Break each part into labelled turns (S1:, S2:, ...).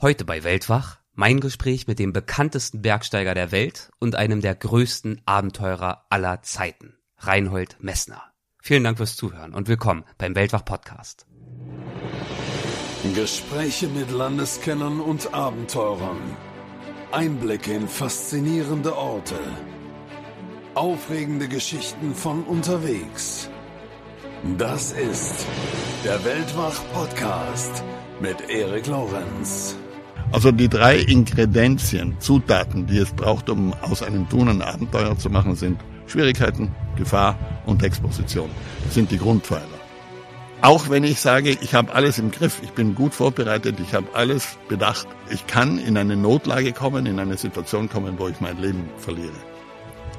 S1: Heute bei Weltwach mein Gespräch mit dem bekanntesten Bergsteiger der Welt und einem der größten Abenteurer aller Zeiten, Reinhold Messner. Vielen Dank fürs Zuhören und willkommen beim Weltwach Podcast.
S2: Gespräche mit Landeskennern und Abenteurern. Einblicke in faszinierende Orte. Aufregende Geschichten von unterwegs. Das ist der Weltwach Podcast mit Erik Lorenz.
S3: Also die drei Ingredienzien, Zutaten, die es braucht, um aus einem Tun ein Abenteuer zu machen, sind Schwierigkeiten, Gefahr und Exposition. Das sind die Grundpfeiler. Auch wenn ich sage, ich habe alles im Griff, ich bin gut vorbereitet, ich habe alles bedacht, ich kann in eine Notlage kommen, in eine Situation kommen, wo ich mein Leben verliere.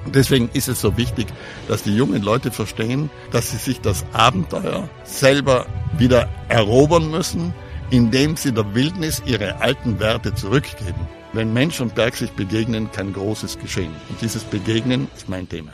S3: Und deswegen ist es so wichtig, dass die jungen Leute verstehen, dass sie sich das Abenteuer selber wieder erobern müssen, indem sie der Wildnis ihre alten Werte zurückgeben. Wenn Mensch und Berg sich begegnen, kann Großes geschehen. Und dieses Begegnen ist mein Thema.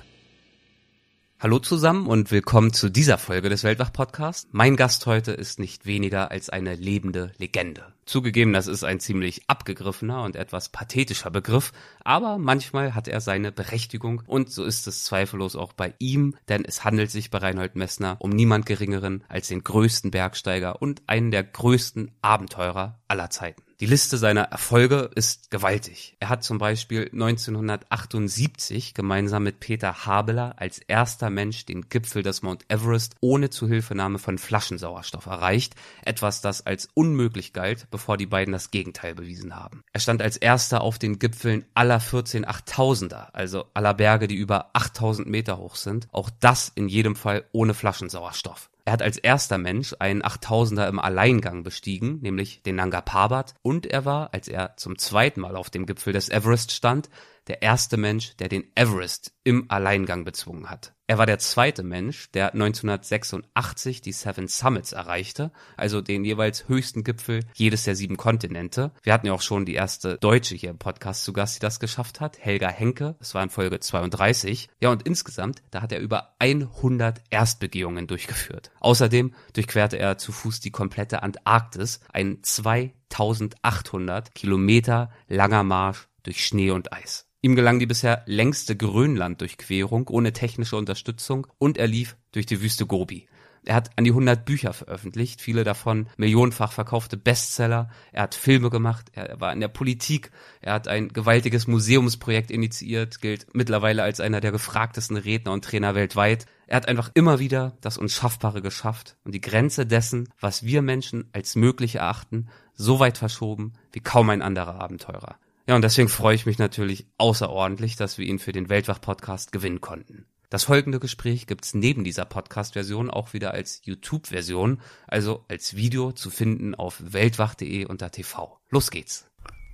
S1: Hallo zusammen und willkommen zu dieser Folge des Weltwach-Podcasts. Mein Gast heute ist nicht weniger als eine lebende Legende. Zugegeben, das ist ein ziemlich abgegriffener und etwas pathetischer Begriff, aber manchmal hat er seine Berechtigung und so ist es zweifellos auch bei ihm, denn es handelt sich bei Reinhold Messner um niemand geringeren als den größten Bergsteiger und einen der größten Abenteurer aller Zeiten. Die Liste seiner Erfolge ist gewaltig. Er hat zum Beispiel 1978 gemeinsam mit Peter Habeler als erster Mensch den Gipfel des Mount Everest ohne Zuhilfenahme von Flaschensauerstoff erreicht, etwas das als unmöglich galt, bevor die beiden das Gegenteil bewiesen haben. Er stand als erster auf den Gipfeln aller 14 8000er, also aller Berge, die über 8000 Meter hoch sind, auch das in jedem Fall ohne Flaschensauerstoff. Er hat als erster Mensch einen 8000er im Alleingang bestiegen, nämlich den Nanga Parbat, und er war, als er zum zweiten Mal auf dem Gipfel des Everest stand, der erste Mensch, der den Everest im Alleingang bezwungen hat. Er war der zweite Mensch, der 1986 die Seven Summits erreichte, also den jeweils höchsten Gipfel jedes der sieben Kontinente. Wir hatten ja auch schon die erste Deutsche hier im Podcast zu Gast, die das geschafft hat, Helga Henke. Das war in Folge 32. Ja, und insgesamt, da hat er über 100 Erstbegehungen durchgeführt. Außerdem durchquerte er zu Fuß die komplette Antarktis, ein 2800 Kilometer langer Marsch durch Schnee und Eis. Ihm gelang die bisher längste Grönland-Durchquerung ohne technische Unterstützung und er lief durch die Wüste Gobi. Er hat an die 100 Bücher veröffentlicht, viele davon millionenfach verkaufte Bestseller. Er hat Filme gemacht, er war in der Politik, er hat ein gewaltiges Museumsprojekt initiiert, gilt mittlerweile als einer der gefragtesten Redner und Trainer weltweit. Er hat einfach immer wieder das Unschaffbare geschafft und die Grenze dessen, was wir Menschen als möglich erachten, so weit verschoben wie kaum ein anderer Abenteurer. Ja, und deswegen freue ich mich natürlich außerordentlich, dass wir ihn für den Weltwach-Podcast gewinnen konnten. Das folgende Gespräch gibt's neben dieser Podcast-Version auch wieder als YouTube-Version, also als Video zu finden auf weltwach.de unter TV. Los geht's.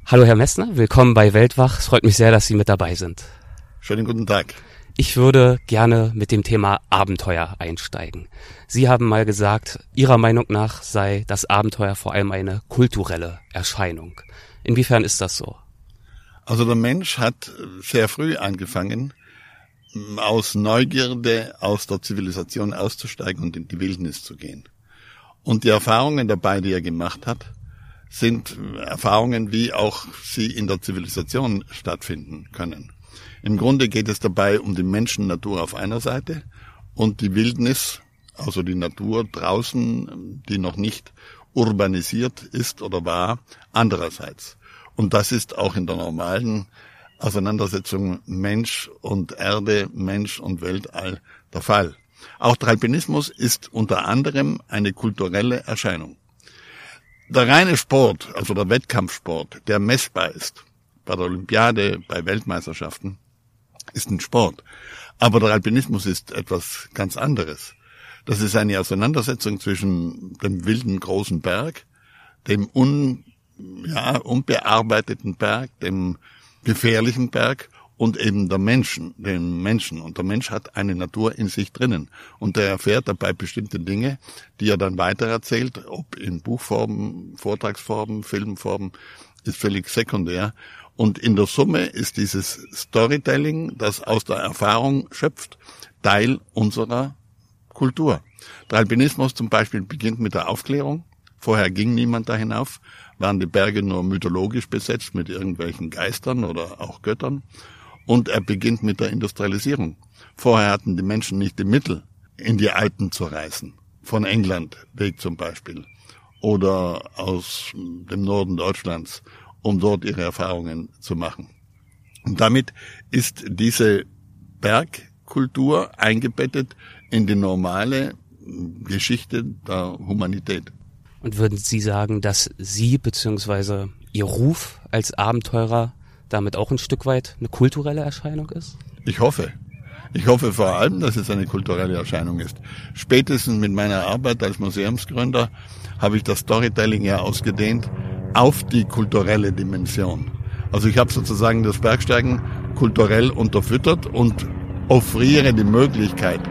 S1: Hallo Herr Messner, willkommen bei Weltwach. Es freut mich sehr, dass Sie mit dabei sind.
S3: Schönen guten Tag.
S1: Ich würde gerne mit dem Thema Abenteuer einsteigen. Sie haben mal gesagt, Ihrer Meinung nach sei das Abenteuer vor allem eine kulturelle Erscheinung. Inwiefern ist das so?
S3: Also der Mensch hat sehr früh angefangen, aus Neugierde aus der Zivilisation auszusteigen und in die Wildnis zu gehen. Und die Erfahrungen dabei, die er gemacht hat, sind Erfahrungen, wie auch sie in der Zivilisation stattfinden können. Im Grunde geht es dabei um die Menschen-Natur auf einer Seite und die Wildnis, also die Natur draußen, die noch nicht urbanisiert ist oder war, andererseits. Und das ist auch in der normalen Auseinandersetzung Mensch und Erde, Mensch und Weltall der Fall. Auch der Alpinismus ist unter anderem eine kulturelle Erscheinung. Der reine Sport, also der Wettkampfsport, der messbar ist, bei der Olympiade, bei Weltmeisterschaften, ist ein Sport. Aber der Alpinismus ist etwas ganz anderes. Das ist eine Auseinandersetzung zwischen dem wilden großen Berg, dem un ja, unbearbeiteten Berg, dem gefährlichen Berg und eben der Menschen, den Menschen. Und der Mensch hat eine Natur in sich drinnen. Und der erfährt dabei bestimmte Dinge, die er dann weitererzählt, ob in Buchformen, Vortragsformen, Filmformen, ist völlig sekundär. Und in der Summe ist dieses Storytelling, das aus der Erfahrung schöpft, Teil unserer Kultur. Der Alpinismus zum Beispiel beginnt mit der Aufklärung. Vorher ging niemand da hinauf waren die Berge nur mythologisch besetzt mit irgendwelchen Geistern oder auch Göttern. Und er beginnt mit der Industrialisierung. Vorher hatten die Menschen nicht die Mittel, in die Alpen zu reisen. Von England weg zum Beispiel. Oder aus dem Norden Deutschlands, um dort ihre Erfahrungen zu machen. Und damit ist diese Bergkultur eingebettet in die normale Geschichte der Humanität.
S1: Und würden Sie sagen, dass Sie bzw. Ihr Ruf als Abenteurer damit auch ein Stück weit eine kulturelle Erscheinung ist?
S3: Ich hoffe. Ich hoffe vor allem, dass es eine kulturelle Erscheinung ist. Spätestens mit meiner Arbeit als Museumsgründer habe ich das Storytelling ja ausgedehnt auf die kulturelle Dimension. Also ich habe sozusagen das Bergsteigen kulturell unterfüttert und offriere die Möglichkeit,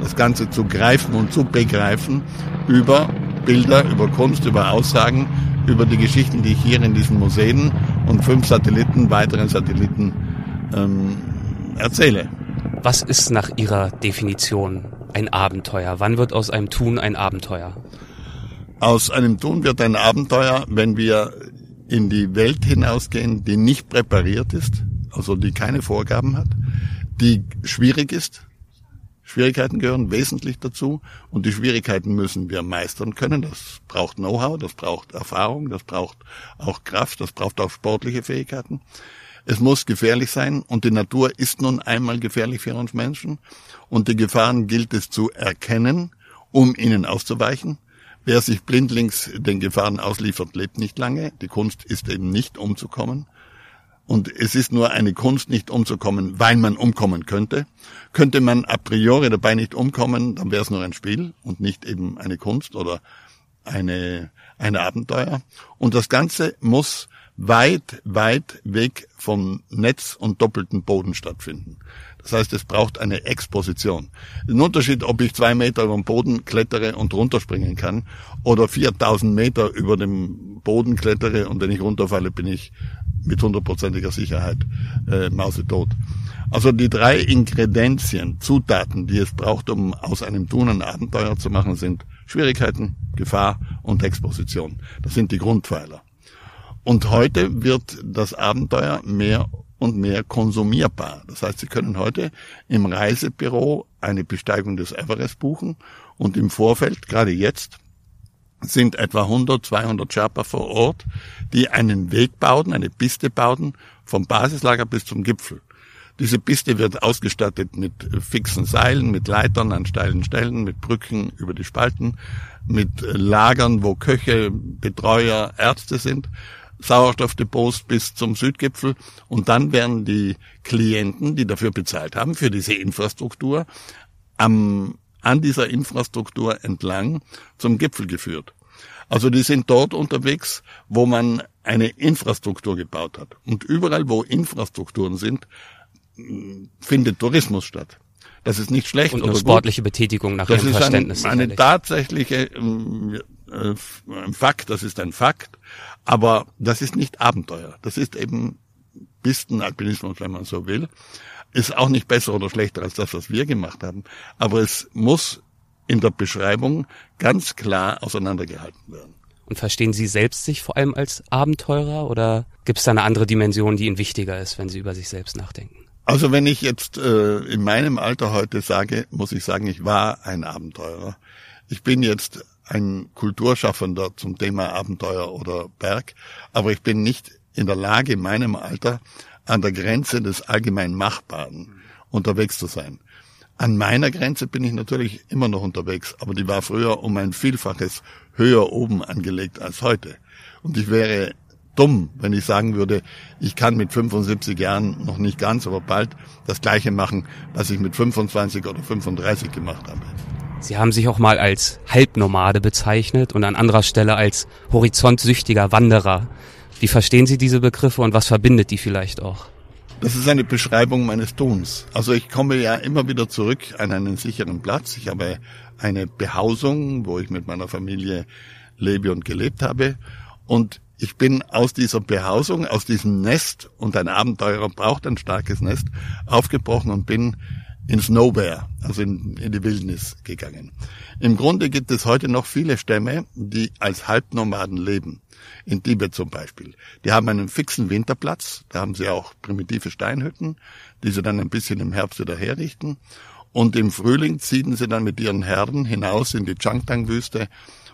S3: das Ganze zu greifen und zu begreifen über Bilder, über Kunst, über Aussagen, über die Geschichten, die ich hier in diesen Museen und fünf Satelliten, weiteren Satelliten ähm, erzähle.
S1: Was ist nach Ihrer Definition ein Abenteuer? Wann wird aus einem Tun ein Abenteuer?
S3: Aus einem Tun wird ein Abenteuer, wenn wir in die Welt hinausgehen, die nicht präpariert ist, also die keine Vorgaben hat, die schwierig ist, Schwierigkeiten gehören wesentlich dazu und die Schwierigkeiten müssen wir meistern können. Das braucht Know-how, das braucht Erfahrung, das braucht auch Kraft, das braucht auch sportliche Fähigkeiten. Es muss gefährlich sein und die Natur ist nun einmal gefährlich für uns Menschen und die Gefahren gilt es zu erkennen, um ihnen auszuweichen. Wer sich blindlings den Gefahren ausliefert, lebt nicht lange. Die Kunst ist eben nicht umzukommen. Und es ist nur eine Kunst, nicht umzukommen, weil man umkommen könnte. Könnte man a priori dabei nicht umkommen, dann wäre es nur ein Spiel und nicht eben eine Kunst oder eine, ein Abenteuer. Und das Ganze muss weit, weit weg vom Netz und doppelten Boden stattfinden. Das heißt, es braucht eine Exposition. Ein Unterschied, ob ich zwei Meter über den Boden klettere und runterspringen kann oder 4000 Meter über dem Boden klettere und wenn ich runterfalle, bin ich mit hundertprozentiger Sicherheit äh, mausetot. Also die drei Ingredienzien, Zutaten, die es braucht, um aus einem Tun ein Abenteuer zu machen, sind Schwierigkeiten, Gefahr und Exposition. Das sind die Grundpfeiler. Und heute wird das Abenteuer mehr und mehr konsumierbar. Das heißt, Sie können heute im Reisebüro eine Besteigung des Everest buchen und im Vorfeld, gerade jetzt, sind etwa 100, 200 Sherpa vor Ort, die einen Weg bauten, eine Piste bauten, vom Basislager bis zum Gipfel. Diese Piste wird ausgestattet mit fixen Seilen, mit Leitern an steilen Stellen, mit Brücken über die Spalten, mit Lagern, wo Köche, Betreuer, Ärzte sind, Sauerstoffdepots bis zum Südgipfel und dann werden die Klienten, die dafür bezahlt haben, für diese Infrastruktur, am an dieser Infrastruktur entlang zum Gipfel geführt. Also die sind dort unterwegs, wo man eine Infrastruktur gebaut hat. Und überall, wo Infrastrukturen sind, findet Tourismus statt. Das ist nicht schlecht
S1: und eine oder sportliche gut. Betätigung nach das Ihrem Verständnis.
S3: Das ist ein, eine tatsächliche ähm, äh, Fakt, das ist ein Fakt, aber das ist nicht Abenteuer. Das ist eben Pistenalpinismus, wenn man so will ist auch nicht besser oder schlechter als das, was wir gemacht haben. Aber es muss in der Beschreibung ganz klar auseinandergehalten werden.
S1: Und verstehen Sie selbst sich vor allem als Abenteurer oder gibt es da eine andere Dimension, die Ihnen wichtiger ist, wenn Sie über sich selbst nachdenken?
S3: Also wenn ich jetzt äh, in meinem Alter heute sage, muss ich sagen, ich war ein Abenteurer. Ich bin jetzt ein Kulturschaffender zum Thema Abenteuer oder Berg, aber ich bin nicht in der Lage, in meinem Alter an der Grenze des allgemein Machbaren unterwegs zu sein. An meiner Grenze bin ich natürlich immer noch unterwegs, aber die war früher um ein Vielfaches höher oben angelegt als heute. Und ich wäre dumm, wenn ich sagen würde, ich kann mit 75 Jahren noch nicht ganz, aber bald das Gleiche machen, was ich mit 25 oder 35 gemacht habe.
S1: Sie haben sich auch mal als Halbnomade bezeichnet und an anderer Stelle als horizontsüchtiger Wanderer. Wie verstehen Sie diese Begriffe und was verbindet die vielleicht auch?
S3: Das ist eine Beschreibung meines Tuns. Also ich komme ja immer wieder zurück an einen sicheren Platz. Ich habe eine Behausung, wo ich mit meiner Familie lebe und gelebt habe. Und ich bin aus dieser Behausung, aus diesem Nest, und ein Abenteurer braucht ein starkes Nest, aufgebrochen und bin ins Nowhere, also in, in die Wildnis gegangen. Im Grunde gibt es heute noch viele Stämme, die als Halbnomaden leben. In Tibet zum Beispiel. Die haben einen fixen Winterplatz, da haben sie auch primitive Steinhütten, die sie dann ein bisschen im Herbst wieder herrichten. Und im Frühling ziehen sie dann mit ihren Herden hinaus in die Changtang-Wüste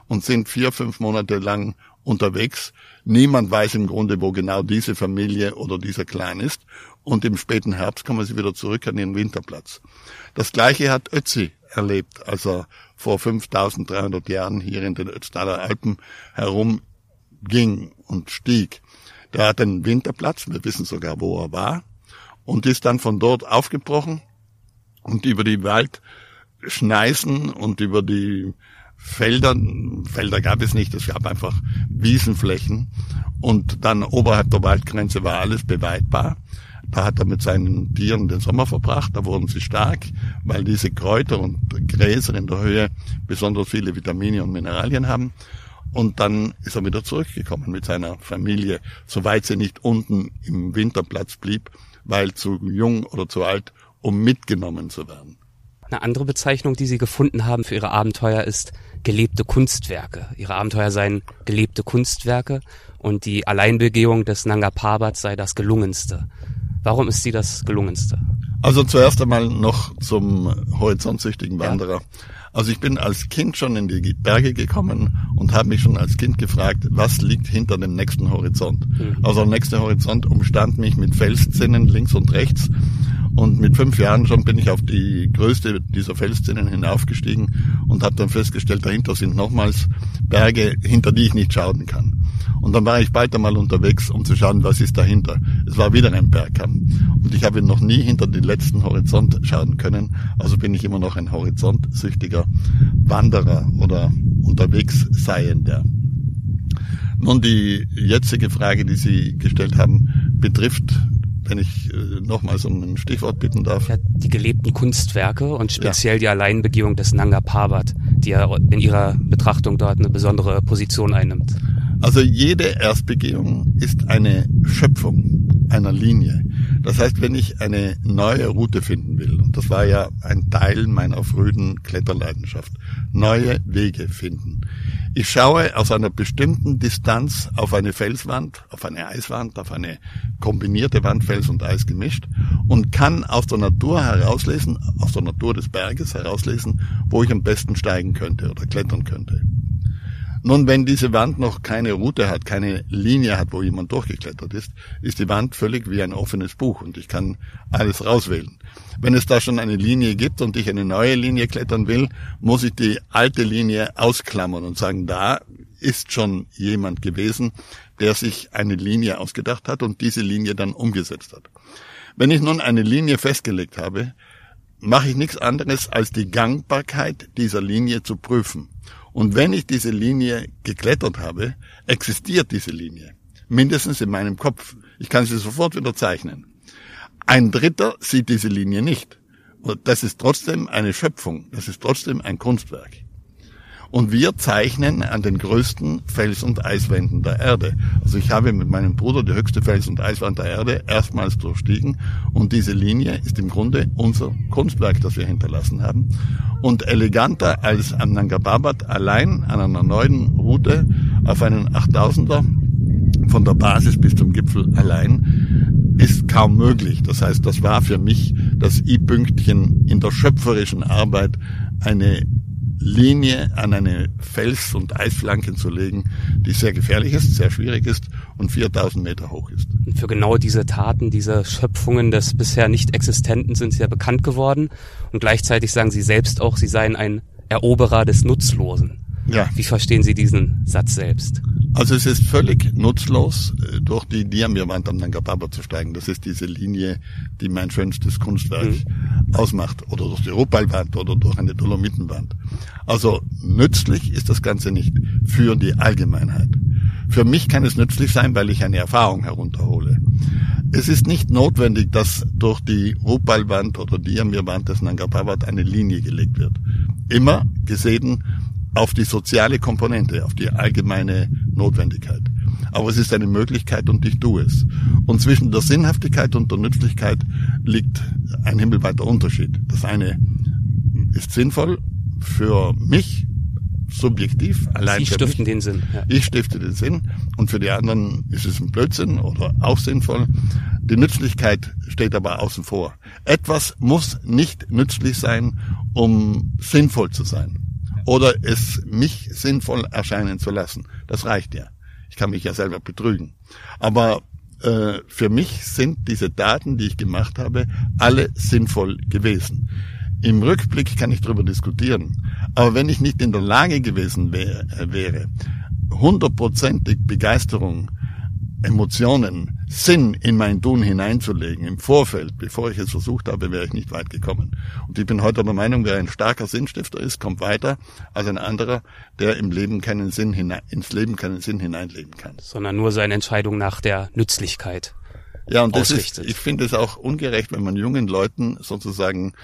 S3: und sind vier, fünf Monate lang unterwegs. Niemand weiß im Grunde, wo genau diese Familie oder dieser Clan ist. Und im späten Herbst kommen sie wieder zurück an ihren Winterplatz. Das gleiche hat Ötzi erlebt, als er vor 5300 Jahren hier in den Ötztaler Alpen herumging und stieg. Der hat einen Winterplatz, wir wissen sogar, wo er war, und ist dann von dort aufgebrochen und über die Waldschneisen und über die Felder, Felder gab es nicht, es gab einfach Wiesenflächen und dann oberhalb der Waldgrenze war alles beweidbar. Da hat er mit seinen Tieren den Sommer verbracht, da wurden sie stark, weil diese Kräuter und Gräser in der Höhe besonders viele Vitamine und Mineralien haben. Und dann ist er wieder zurückgekommen mit seiner Familie, soweit sie nicht unten im Winterplatz blieb, weil zu jung oder zu alt, um mitgenommen zu werden.
S1: Eine andere Bezeichnung, die Sie gefunden haben für Ihre Abenteuer ist gelebte Kunstwerke. Ihre Abenteuer seien gelebte Kunstwerke und die Alleinbegehung des Nanga Parbat sei das gelungenste. Warum ist sie das gelungenste?
S3: Also zuerst einmal noch zum horizontsüchtigen Wanderer. Ja. Also ich bin als Kind schon in die Berge gekommen und habe mich schon als Kind gefragt, was liegt hinter dem nächsten Horizont. Mhm. Also der nächste Horizont umstand mich mit Felszinnen links und rechts und mit fünf Jahren schon bin ich auf die größte dieser Felszinnen hinaufgestiegen und habe dann festgestellt, dahinter sind nochmals Berge, hinter die ich nicht schauen kann. Und dann war ich bald einmal unterwegs, um zu schauen, was ist dahinter. Es war wieder ein Bergkamm. Und ich habe noch nie hinter den letzten Horizont schauen können. Also bin ich immer noch ein horizontsüchtiger Wanderer oder unterwegs Seiender. Nun, die jetzige Frage, die Sie gestellt haben, betrifft wenn ich äh, nochmals um ein Stichwort bitten darf. Ja,
S1: die gelebten Kunstwerke und speziell ja. die Alleinbegehung des Nanga Parbat, die ja in ihrer Betrachtung dort eine besondere Position einnimmt.
S3: Also jede Erstbegehung ist eine Schöpfung einer Linie. Das heißt, wenn ich eine neue Route finden will, und das war ja ein Teil meiner frühen Kletterleidenschaft, neue Wege finden. Ich schaue aus einer bestimmten Distanz auf eine Felswand, auf eine Eiswand, auf eine kombinierte Wand, Fels und Eis gemischt und kann aus der Natur herauslesen, aus der Natur des Berges herauslesen, wo ich am besten steigen könnte oder klettern könnte. Nun, wenn diese Wand noch keine Route hat, keine Linie hat, wo jemand durchgeklettert ist, ist die Wand völlig wie ein offenes Buch und ich kann alles rauswählen. Wenn es da schon eine Linie gibt und ich eine neue Linie klettern will, muss ich die alte Linie ausklammern und sagen, da ist schon jemand gewesen, der sich eine Linie ausgedacht hat und diese Linie dann umgesetzt hat. Wenn ich nun eine Linie festgelegt habe, mache ich nichts anderes, als die Gangbarkeit dieser Linie zu prüfen. Und wenn ich diese Linie geklettert habe, existiert diese Linie. Mindestens in meinem Kopf. Ich kann sie sofort wieder zeichnen. Ein Dritter sieht diese Linie nicht. Und das ist trotzdem eine Schöpfung. Das ist trotzdem ein Kunstwerk. Und wir zeichnen an den größten Fels- und Eiswänden der Erde. Also ich habe mit meinem Bruder die höchste Fels- und Eiswand der Erde erstmals durchstiegen. Und diese Linie ist im Grunde unser Kunstwerk, das wir hinterlassen haben. Und eleganter als am Nanga Parbat allein an einer neuen Route auf einen 8000er von der Basis bis zum Gipfel allein ist kaum möglich. Das heißt, das war für mich das i-Pünktchen in der schöpferischen Arbeit eine Linie an eine Fels- und Eisflanken zu legen, die sehr gefährlich ist, sehr schwierig ist und 4000 Meter hoch ist.
S1: Und für genau diese Taten, diese Schöpfungen des bisher nicht existenten sind sehr bekannt geworden und gleichzeitig sagen Sie selbst auch, Sie seien ein Eroberer des Nutzlosen. Ja. Wie verstehen Sie diesen Satz selbst?
S3: Also es ist völlig nutzlos, äh, durch die Diamirwand am Nanga Parbat zu steigen. Das ist diese Linie, die mein schönstes Kunstwerk mhm. ausmacht. Oder durch die Rupalwand oder durch eine Dolomitenwand. Also nützlich ist das Ganze nicht für die Allgemeinheit. Für mich kann es nützlich sein, weil ich eine Erfahrung herunterhole. Es ist nicht notwendig, dass durch die Rupalwand oder Diamirwand des Nanga Parbat eine Linie gelegt wird. Immer gesehen auf die soziale Komponente, auf die allgemeine Notwendigkeit. Aber es ist eine Möglichkeit und ich tue es. Und zwischen der Sinnhaftigkeit und der Nützlichkeit liegt ein himmelweiter Unterschied. Das eine ist sinnvoll für mich, subjektiv, allein
S1: Sie stiften den Sinn. Ja.
S3: Ich stifte den Sinn und für die anderen ist es ein Blödsinn oder auch sinnvoll. Die Nützlichkeit steht aber außen vor. Etwas muss nicht nützlich sein, um sinnvoll zu sein oder es mich sinnvoll erscheinen zu lassen. Das reicht ja. Ich kann mich ja selber betrügen. Aber äh, für mich sind diese Daten, die ich gemacht habe, alle sinnvoll gewesen. Im Rückblick kann ich darüber diskutieren. Aber wenn ich nicht in der Lage gewesen wär, äh, wäre, hundertprozentig Begeisterung, Emotionen, Sinn in mein Tun hineinzulegen im Vorfeld, bevor ich es versucht habe, wäre ich nicht weit gekommen. Und ich bin heute der Meinung, wer ein starker Sinnstifter ist, kommt weiter als ein anderer, der im Leben keinen Sinn hinein, ins Leben keinen Sinn hineinlegen kann.
S1: Sondern nur seine Entscheidung nach der Nützlichkeit.
S3: Ja, und das ist, ich finde es auch ungerecht, wenn man jungen Leuten sozusagen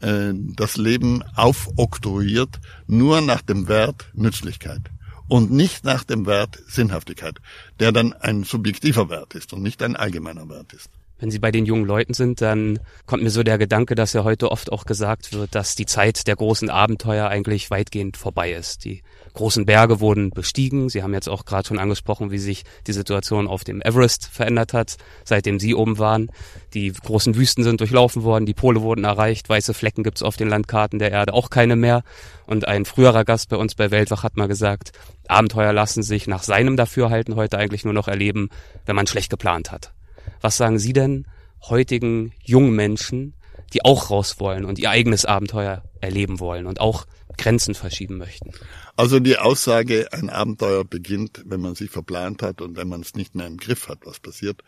S3: äh, das Leben aufoktroyiert, nur nach dem Wert Nützlichkeit und nicht nach dem Wert Sinnhaftigkeit, der dann ein subjektiver Wert ist und nicht ein allgemeiner Wert ist.
S1: Wenn Sie bei den jungen Leuten sind, dann kommt mir so der Gedanke, dass ja heute oft auch gesagt wird, dass die Zeit der großen Abenteuer eigentlich weitgehend vorbei ist. Die großen Berge wurden bestiegen. Sie haben jetzt auch gerade schon angesprochen, wie sich die Situation auf dem Everest verändert hat, seitdem Sie oben waren. Die großen Wüsten sind durchlaufen worden, die Pole wurden erreicht, weiße Flecken gibt's auf den Landkarten der Erde auch keine mehr. Und ein früherer Gast bei uns bei Weltwach hat mal gesagt, Abenteuer lassen sich nach seinem Dafürhalten heute eigentlich nur noch erleben, wenn man schlecht geplant hat. Was sagen Sie denn heutigen jungen Menschen, die auch raus wollen und ihr eigenes Abenteuer erleben wollen und auch Grenzen verschieben möchten?
S3: Also die Aussage, ein Abenteuer beginnt, wenn man sich verplant hat und wenn man es nicht mehr im Griff hat, was passiert,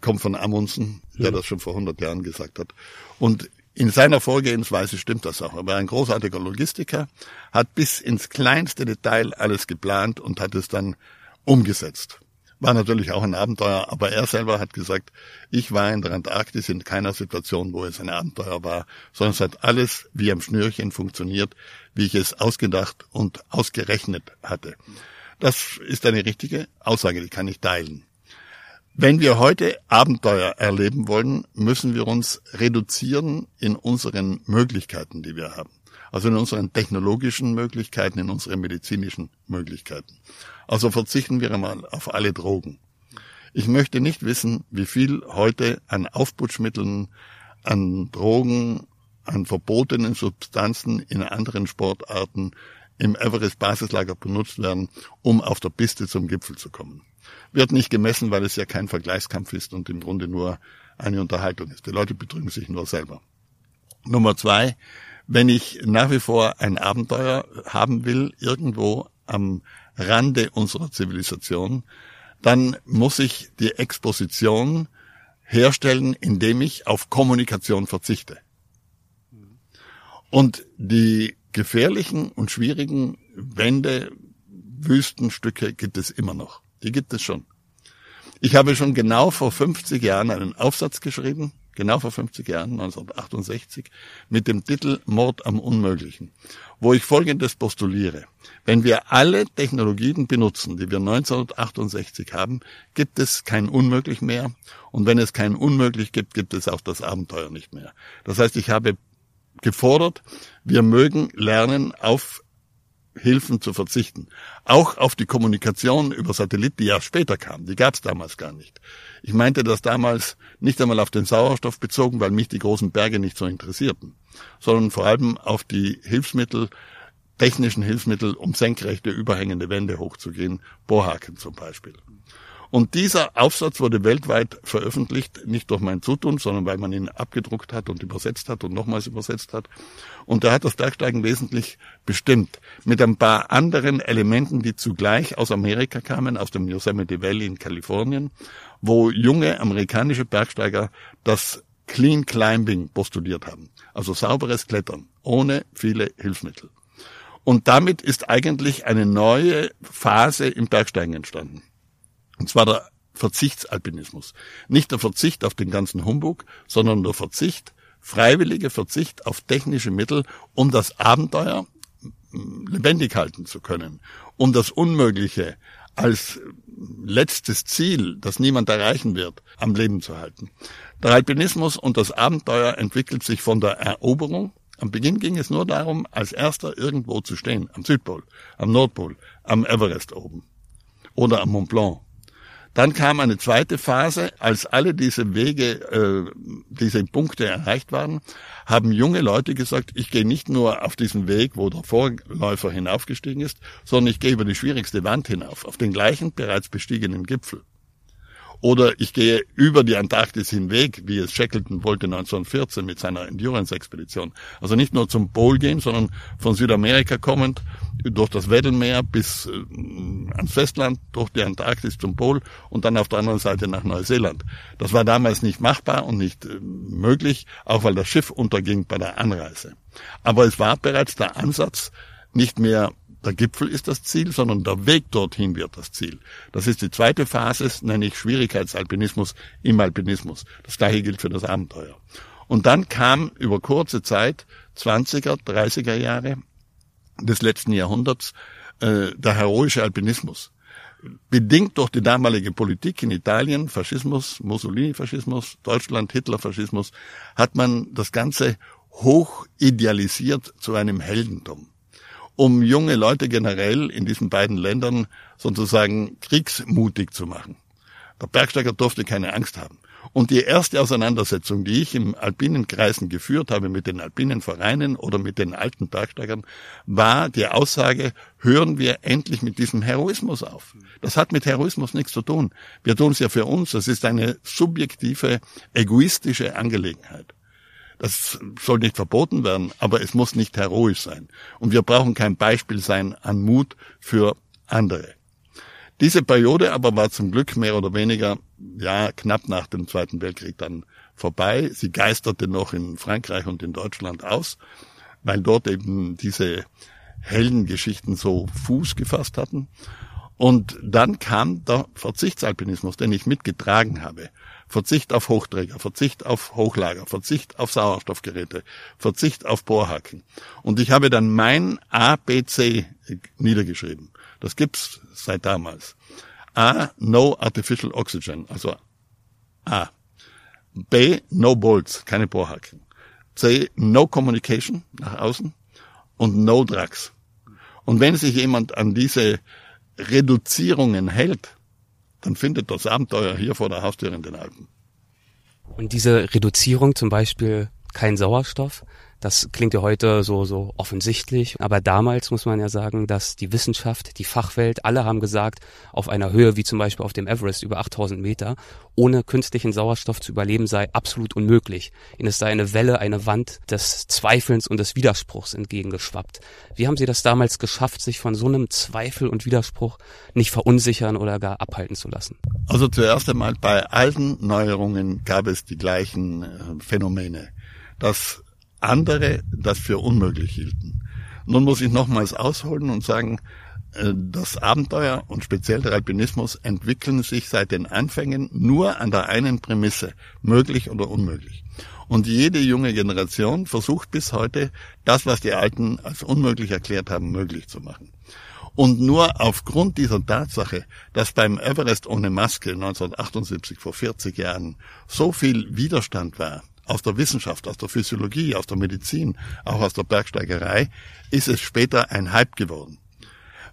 S3: kommt von Amundsen, der das schon vor 100 Jahren gesagt hat. Und in seiner Vorgehensweise stimmt das auch. Aber ein großartiger Logistiker hat bis ins kleinste Detail alles geplant und hat es dann umgesetzt. War natürlich auch ein Abenteuer, aber er selber hat gesagt, ich war in der Antarktis in keiner Situation, wo es ein Abenteuer war, sondern es hat alles wie am Schnürchen funktioniert, wie ich es ausgedacht und ausgerechnet hatte. Das ist eine richtige Aussage, die kann ich teilen. Wenn wir heute Abenteuer erleben wollen, müssen wir uns reduzieren in unseren Möglichkeiten, die wir haben. Also in unseren technologischen Möglichkeiten, in unseren medizinischen Möglichkeiten. Also verzichten wir einmal auf alle Drogen. Ich möchte nicht wissen, wie viel heute an Aufputschmitteln, an Drogen, an verbotenen Substanzen in anderen Sportarten im Everest-Basislager benutzt werden, um auf der Piste zum Gipfel zu kommen. Wird nicht gemessen, weil es ja kein Vergleichskampf ist und im Grunde nur eine Unterhaltung ist. Die Leute betrügen sich nur selber. Nummer zwei, wenn ich nach wie vor ein Abenteuer haben will, irgendwo am Rande unserer Zivilisation, dann muss ich die Exposition herstellen, indem ich auf Kommunikation verzichte. Und die gefährlichen und schwierigen Wände, Wüstenstücke gibt es immer noch. Die gibt es schon. Ich habe schon genau vor 50 Jahren einen Aufsatz geschrieben, genau vor 50 Jahren, 1968, mit dem Titel Mord am Unmöglichen, wo ich Folgendes postuliere. Wenn wir alle Technologien benutzen, die wir 1968 haben, gibt es kein Unmöglich mehr. Und wenn es kein Unmöglich gibt, gibt es auch das Abenteuer nicht mehr. Das heißt, ich habe gefordert, wir mögen lernen, auf Hilfen zu verzichten. Auch auf die Kommunikation über Satellit, die ja später kam. Die gab es damals gar nicht. Ich meinte das damals nicht einmal auf den Sauerstoff bezogen, weil mich die großen Berge nicht so interessierten, sondern vor allem auf die Hilfsmittel, technischen Hilfsmittel, um senkrechte, überhängende Wände hochzugehen, Bohrhaken zum Beispiel. Und dieser Aufsatz wurde weltweit veröffentlicht, nicht durch mein Zutun, sondern weil man ihn abgedruckt hat und übersetzt hat und nochmals übersetzt hat. Und da hat das Bergsteigen wesentlich bestimmt. Mit ein paar anderen Elementen, die zugleich aus Amerika kamen, aus dem Yosemite Valley in Kalifornien, wo junge amerikanische Bergsteiger das Clean Climbing postuliert haben. Also sauberes Klettern, ohne viele Hilfsmittel. Und damit ist eigentlich eine neue Phase im Bergsteigen entstanden. Und zwar der Verzichtsalpinismus. Nicht der Verzicht auf den ganzen Humbug, sondern der Verzicht, freiwillige Verzicht auf technische Mittel, um das Abenteuer lebendig halten zu können, um das Unmögliche als letztes Ziel, das niemand erreichen wird, am Leben zu halten. Der Alpinismus und das Abenteuer entwickelt sich von der Eroberung. Am Beginn ging es nur darum, als erster irgendwo zu stehen, am Südpol, am Nordpol, am Everest oben oder am Mont Blanc. Dann kam eine zweite Phase, als alle diese Wege, äh, diese Punkte erreicht waren, haben junge Leute gesagt, ich gehe nicht nur auf diesen Weg, wo der Vorläufer hinaufgestiegen ist, sondern ich gehe über die schwierigste Wand hinauf, auf den gleichen bereits bestiegenen Gipfel. Oder ich gehe über die Antarktis hinweg, wie es Shackleton wollte 1914 mit seiner Endurance-Expedition. Also nicht nur zum Pol gehen, sondern von Südamerika kommend durch das Weddellmeer bis äh, ans Festland, durch die Antarktis zum Pol und dann auf der anderen Seite nach Neuseeland. Das war damals nicht machbar und nicht äh, möglich, auch weil das Schiff unterging bei der Anreise. Aber es war bereits der Ansatz, nicht mehr der Gipfel ist das Ziel, sondern der Weg dorthin wird das Ziel. Das ist die zweite Phase, nenne ich Schwierigkeitsalpinismus im Alpinismus. Das gleiche gilt für das Abenteuer. Und dann kam über kurze Zeit, 20er, 30er Jahre des letzten Jahrhunderts, äh, der heroische Alpinismus. Bedingt durch die damalige Politik in Italien, Faschismus, Mussolini-Faschismus, Deutschland, Hitler-Faschismus, hat man das Ganze hoch idealisiert zu einem Heldentum um junge Leute generell in diesen beiden Ländern sozusagen kriegsmutig zu machen. Der Bergsteiger durfte keine Angst haben. Und die erste Auseinandersetzung, die ich im alpinen Kreisen geführt habe mit den alpinen Vereinen oder mit den alten Bergsteigern, war die Aussage, hören wir endlich mit diesem Heroismus auf. Das hat mit Heroismus nichts zu tun. Wir tun es ja für uns. Das ist eine subjektive, egoistische Angelegenheit. Das soll nicht verboten werden, aber es muss nicht heroisch sein. Und wir brauchen kein Beispiel sein an Mut für andere. Diese Periode aber war zum Glück mehr oder weniger, ja, knapp nach dem Zweiten Weltkrieg dann vorbei. Sie geisterte noch in Frankreich und in Deutschland aus, weil dort eben diese Heldengeschichten so Fuß gefasst hatten. Und dann kam der Verzichtsalpinismus, den ich mitgetragen habe. Verzicht auf Hochträger, Verzicht auf Hochlager, Verzicht auf Sauerstoffgeräte, Verzicht auf Bohrhaken. Und ich habe dann mein ABC niedergeschrieben. Das gibt's seit damals. A, no artificial oxygen, also A. B, no bolts, keine Bohrhaken. C, no communication nach außen und no drugs. Und wenn sich jemand an diese Reduzierungen hält, dann findet das Abenteuer hier vor der Haustür in den Alpen.
S1: Und diese Reduzierung zum Beispiel kein Sauerstoff, das klingt ja heute so, so offensichtlich, aber damals muss man ja sagen, dass die Wissenschaft, die Fachwelt, alle haben gesagt, auf einer Höhe wie zum Beispiel auf dem Everest über 8000 Meter, ohne künstlichen Sauerstoff zu überleben sei absolut unmöglich. Ihnen sei eine Welle, eine Wand des Zweifelns und des Widerspruchs entgegengeschwappt. Wie haben Sie das damals geschafft, sich von so einem Zweifel und Widerspruch nicht verunsichern oder gar abhalten zu lassen?
S3: Also zuerst einmal bei allen Neuerungen gab es die gleichen äh, Phänomene. Das andere das für unmöglich hielten. Nun muss ich nochmals ausholen und sagen, äh, das Abenteuer und speziell der Alpinismus entwickeln sich seit den Anfängen nur an der einen Prämisse, möglich oder unmöglich. Und jede junge Generation versucht bis heute, das, was die Alten als unmöglich erklärt haben, möglich zu machen. Und nur aufgrund dieser Tatsache, dass beim Everest ohne Maske 1978 vor 40 Jahren so viel Widerstand war, aus der Wissenschaft, aus der Physiologie, aus der Medizin, auch aus der Bergsteigerei, ist es später ein Hype geworden.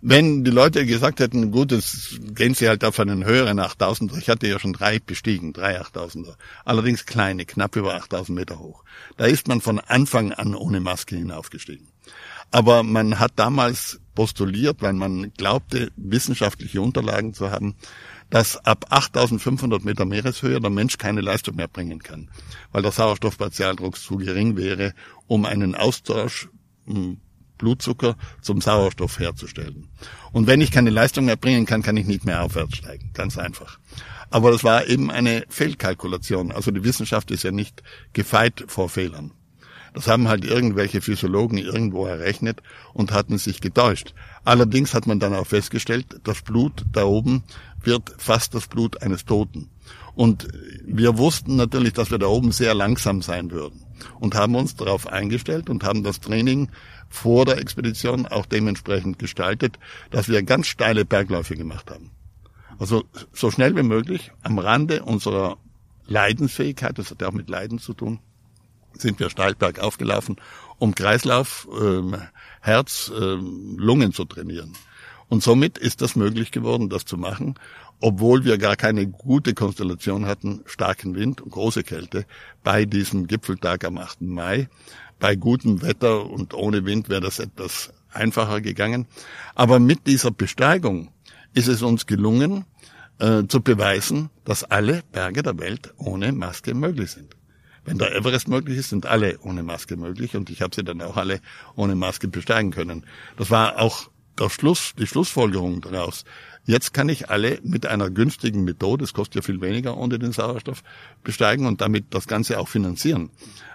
S3: Wenn die Leute gesagt hätten, gut, jetzt gehen sie halt auf einen höheren 8000er, ich hatte ja schon drei bestiegen, drei 8000er, allerdings kleine, knapp über 8000 Meter hoch. Da ist man von Anfang an ohne Maske hinaufgestiegen. Aber man hat damals postuliert, weil man glaubte, wissenschaftliche Unterlagen zu haben, dass ab 8500 Meter Meereshöhe der Mensch keine Leistung mehr bringen kann, weil der Sauerstoffpartialdruck zu gering wäre, um einen Austausch hm, Blutzucker zum Sauerstoff herzustellen. Und wenn ich keine Leistung mehr bringen kann, kann ich nicht mehr aufwärts steigen. Ganz einfach. Aber das war eben eine Fehlkalkulation. Also die Wissenschaft ist ja nicht gefeit vor Fehlern. Das haben halt irgendwelche Physiologen irgendwo errechnet und hatten sich getäuscht. Allerdings hat man dann auch festgestellt, das Blut da oben wird fast das Blut eines Toten. Und wir wussten natürlich, dass wir da oben sehr langsam sein würden und haben uns darauf eingestellt und haben das Training vor der Expedition auch dementsprechend gestaltet, dass wir ganz steile Bergläufe gemacht haben. Also so schnell wie möglich am Rande unserer Leidensfähigkeit, das hat ja auch mit Leiden zu tun, sind wir steil bergauf gelaufen, um Kreislauf, ähm, Herz, ähm, Lungen zu trainieren. Und somit ist das möglich geworden, das zu machen, obwohl wir gar keine gute Konstellation hatten, starken Wind und große Kälte bei diesem Gipfeltag am 8. Mai. Bei gutem Wetter und ohne Wind wäre das etwas einfacher gegangen. Aber mit dieser Besteigung ist es uns gelungen, äh, zu beweisen, dass alle Berge der Welt ohne Maske möglich sind. Wenn der Everest möglich ist, sind alle ohne Maske möglich und ich habe sie dann auch alle ohne Maske besteigen können. Das war auch der Schluss, die Schlussfolgerung daraus. Jetzt kann ich alle mit einer günstigen Methode, es kostet ja viel weniger ohne den Sauerstoff, besteigen und damit das Ganze auch finanzieren.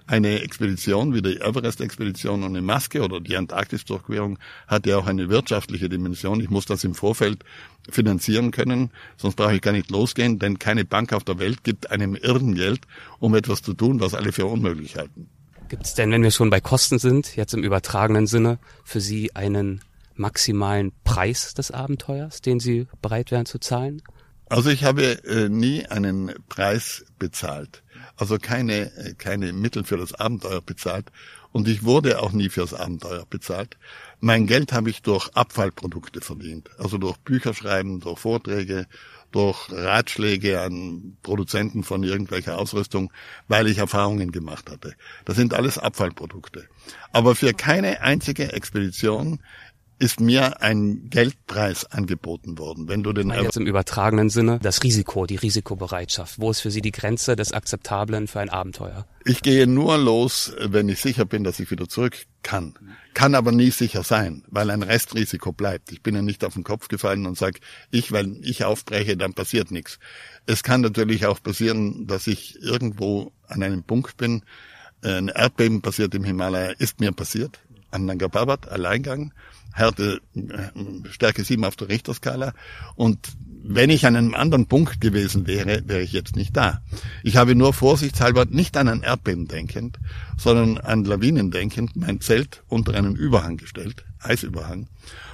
S3: Eine Expedition wie die Everest-Expedition ohne Maske oder die Antarktis-Durchquerung hat ja auch eine wirtschaftliche Dimension. Ich muss das im Vorfeld finanzieren können, sonst brauche ich gar nicht losgehen, denn keine Bank auf der Welt gibt einem Irren Geld, um etwas zu tun, was alle für unmöglich halten.
S1: Gibt es denn, wenn wir schon bei Kosten sind, jetzt im übertragenen Sinne, für Sie einen maximalen Preis des Abenteuers, den Sie bereit wären zu zahlen?
S3: Also ich habe äh, nie einen Preis bezahlt, also keine, äh, keine Mittel für das Abenteuer bezahlt und ich wurde auch nie fürs Abenteuer bezahlt. Mein Geld habe ich durch Abfallprodukte verdient, also durch Bücherschreiben, durch Vorträge, durch Ratschläge an Produzenten von irgendwelcher Ausrüstung, weil ich Erfahrungen gemacht hatte. Das sind alles Abfallprodukte. Aber für keine einzige Expedition ist mir ein Geldpreis angeboten worden. Wenn du den
S1: ich meine jetzt im übertragenen Sinne das Risiko, die Risikobereitschaft. Wo ist für Sie die Grenze des Akzeptablen für ein Abenteuer?
S3: Ich gehe nur los, wenn ich sicher bin, dass ich wieder zurück kann. Kann aber nie sicher sein, weil ein Restrisiko bleibt. Ich bin ja nicht auf den Kopf gefallen und sage, ich, weil ich aufbreche, dann passiert nichts. Es kann natürlich auch passieren, dass ich irgendwo an einem Punkt bin. Ein Erdbeben passiert im Himalaya, ist mir passiert. An Nanga Parbat, Alleingang. Härte äh, Stärke 7 auf der Richterskala. Und wenn ich an einem anderen Punkt gewesen wäre, wäre ich jetzt nicht da. Ich habe nur vorsichtshalber nicht an ein Erdbeben denkend, sondern an Lawinen denkend mein Zelt unter einen Überhang gestellt, Eisüberhang,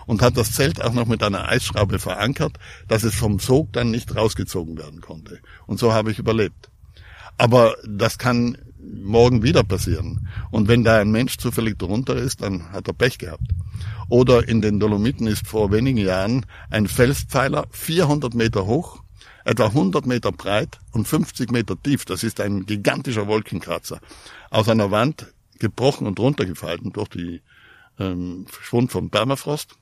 S3: und hat das Zelt auch noch mit einer Eisschraube verankert, dass es vom Sog dann nicht rausgezogen werden konnte. Und so habe ich überlebt. Aber das kann morgen wieder passieren. Und wenn da ein Mensch zufällig drunter ist, dann hat er Pech gehabt. Oder in den Dolomiten ist vor wenigen Jahren ein Felspfeiler 400 Meter hoch, etwa 100 Meter breit und 50 Meter tief. Das ist ein gigantischer Wolkenkratzer. Aus einer Wand gebrochen und runtergefallen durch die ähm, Schwund vom Permafrost.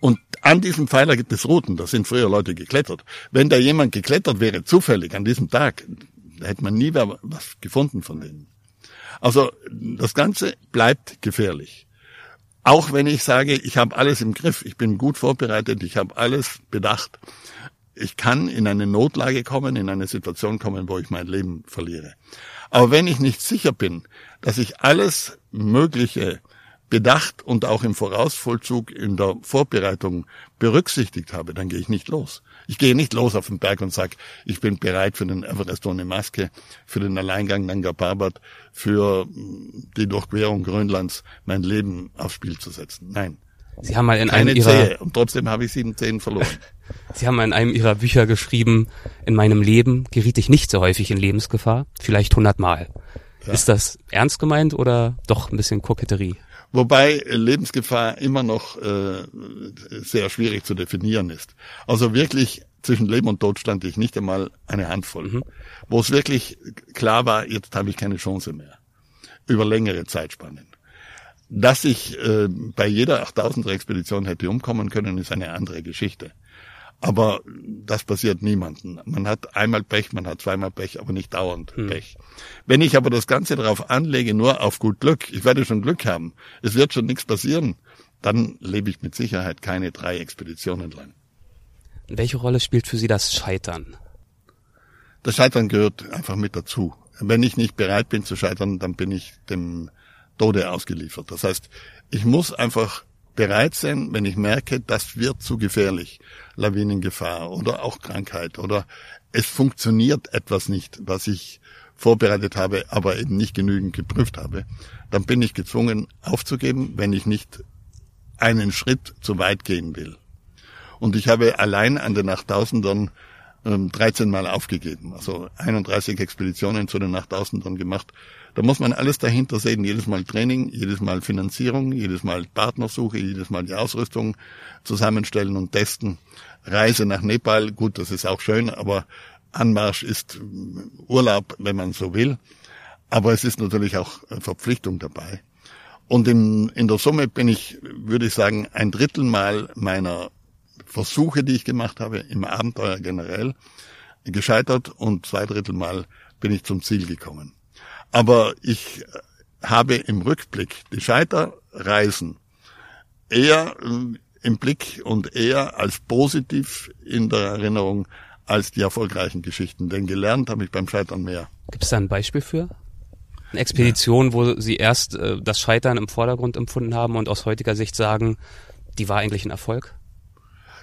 S3: Und an diesem Pfeiler gibt es Routen, da sind früher Leute geklettert. Wenn da jemand geklettert wäre, zufällig an diesem Tag, hätte man nie was gefunden von denen. Also das Ganze bleibt gefährlich. Auch wenn ich sage, ich habe alles im Griff, ich bin gut vorbereitet, ich habe alles bedacht. Ich kann in eine Notlage kommen, in eine Situation kommen, wo ich mein Leben verliere. Aber wenn ich nicht sicher bin, dass ich alles Mögliche bedacht und auch im Vorausvollzug in der Vorbereitung berücksichtigt habe, dann gehe ich nicht los. Ich gehe nicht los auf den Berg und sage, ich bin bereit für den Everest ohne Maske, für den Alleingang Nanga Parbat, für die Durchquerung Grönlands mein Leben aufs Spiel zu setzen. Nein.
S1: Sie haben mal in
S3: Keine
S1: einem Ihrer
S3: Zehe. Und trotzdem habe ich sieben Zehen verloren.
S1: Sie haben mal in einem Ihrer Bücher geschrieben, in meinem Leben geriet ich nicht so häufig in Lebensgefahr, vielleicht hundertmal. Ja. Ist das ernst gemeint oder doch ein bisschen Koketterie?
S3: Wobei Lebensgefahr immer noch äh, sehr schwierig zu definieren ist. Also wirklich zwischen Leben und Tod stand ich nicht einmal eine Handvoll. Mhm. Wo es wirklich klar war, jetzt habe ich keine Chance mehr. Über längere Zeitspannen. Dass ich äh, bei jeder 8000er Expedition hätte umkommen können, ist eine andere Geschichte. Aber das passiert niemandem. Man hat einmal Pech, man hat zweimal Pech, aber nicht dauernd hm. Pech. Wenn ich aber das Ganze darauf anlege, nur auf gut Glück, ich werde schon Glück haben, es wird schon nichts passieren, dann lebe ich mit Sicherheit keine drei Expeditionen lang.
S1: Welche Rolle spielt für Sie das Scheitern?
S3: Das Scheitern gehört einfach mit dazu. Wenn ich nicht bereit bin zu scheitern, dann bin ich dem Tode ausgeliefert. Das heißt, ich muss einfach bereit sein, wenn ich merke, das wird zu gefährlich, Lawinengefahr oder auch Krankheit oder es funktioniert etwas nicht, was ich vorbereitet habe, aber eben nicht genügend geprüft habe, dann bin ich gezwungen aufzugeben, wenn ich nicht einen Schritt zu weit gehen will. Und ich habe allein an den Nachttausendern 13 ähm, Mal aufgegeben. Also 31 Expeditionen zu den Nachttausendern gemacht. Da muss man alles dahinter sehen. Jedes Mal Training, jedes Mal Finanzierung, jedes Mal Partnersuche, jedes Mal die Ausrüstung zusammenstellen und testen. Reise nach Nepal, gut, das ist auch schön, aber Anmarsch ist Urlaub, wenn man so will. Aber es ist natürlich auch Verpflichtung dabei. Und in, in der Summe bin ich, würde ich sagen, ein Drittel Mal meiner Versuche, die ich gemacht habe, im Abenteuer generell, gescheitert und zwei Drittel Mal bin ich zum Ziel gekommen. Aber ich habe im Rückblick die Scheiterreisen eher äh, im Blick und eher als positiv in der Erinnerung als die erfolgreichen Geschichten. Denn gelernt habe ich beim Scheitern mehr.
S1: Gibt es da ein Beispiel für? Eine Expedition, ja. wo Sie erst äh, das Scheitern im Vordergrund empfunden haben und aus heutiger Sicht sagen, die war eigentlich ein Erfolg?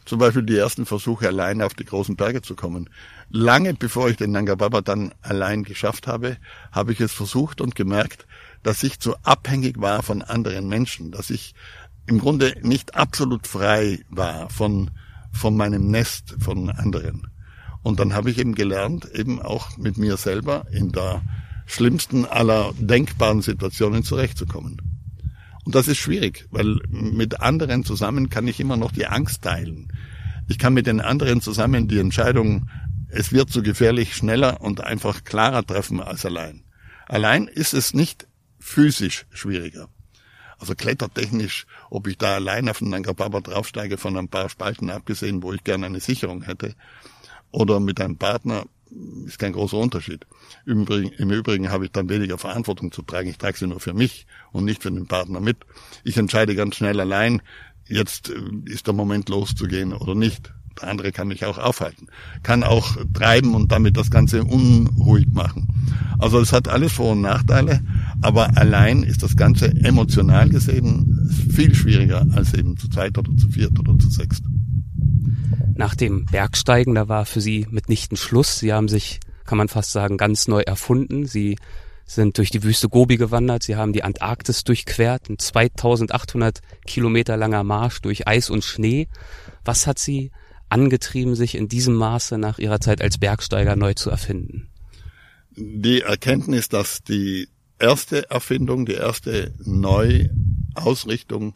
S3: Zum Beispiel die ersten Versuche, alleine auf die großen Berge zu kommen. Lange bevor ich den Nanga Baba dann allein geschafft habe, habe ich es versucht und gemerkt, dass ich zu abhängig war von anderen Menschen, dass ich im Grunde nicht absolut frei war von, von meinem Nest, von anderen. Und dann habe ich eben gelernt, eben auch mit mir selber in der schlimmsten aller denkbaren Situationen zurechtzukommen. Und das ist schwierig, weil mit anderen zusammen kann ich immer noch die Angst teilen. Ich kann mit den anderen zusammen die Entscheidung, es wird zu gefährlich, schneller und einfach klarer treffen als allein. Allein ist es nicht physisch schwieriger. Also klettertechnisch, ob ich da allein auf den Nanga draufsteige, von ein paar Spalten abgesehen, wo ich gerne eine Sicherung hätte, oder mit einem Partner, ist kein großer Unterschied. Im Übrigen, Im Übrigen habe ich dann weniger Verantwortung zu tragen. Ich trage sie nur für mich und nicht für den Partner mit. Ich entscheide ganz schnell allein, jetzt äh, ist der Moment loszugehen oder nicht. Der andere kann mich auch aufhalten, kann auch treiben und damit das Ganze unruhig machen. Also es hat alles Vor- und Nachteile, aber allein ist das Ganze emotional gesehen viel schwieriger als eben zu zweit oder zu viert oder zu sechst.
S1: Nach dem Bergsteigen, da war für Sie mitnichten Schluss. Sie haben sich, kann man fast sagen, ganz neu erfunden. Sie sind durch die Wüste Gobi gewandert, sie haben die Antarktis durchquert, ein 2800 Kilometer langer Marsch durch Eis und Schnee. Was hat sie angetrieben, sich in diesem Maße nach ihrer Zeit als Bergsteiger neu zu erfinden?
S3: Die Erkenntnis, dass die erste Erfindung, die erste Neuausrichtung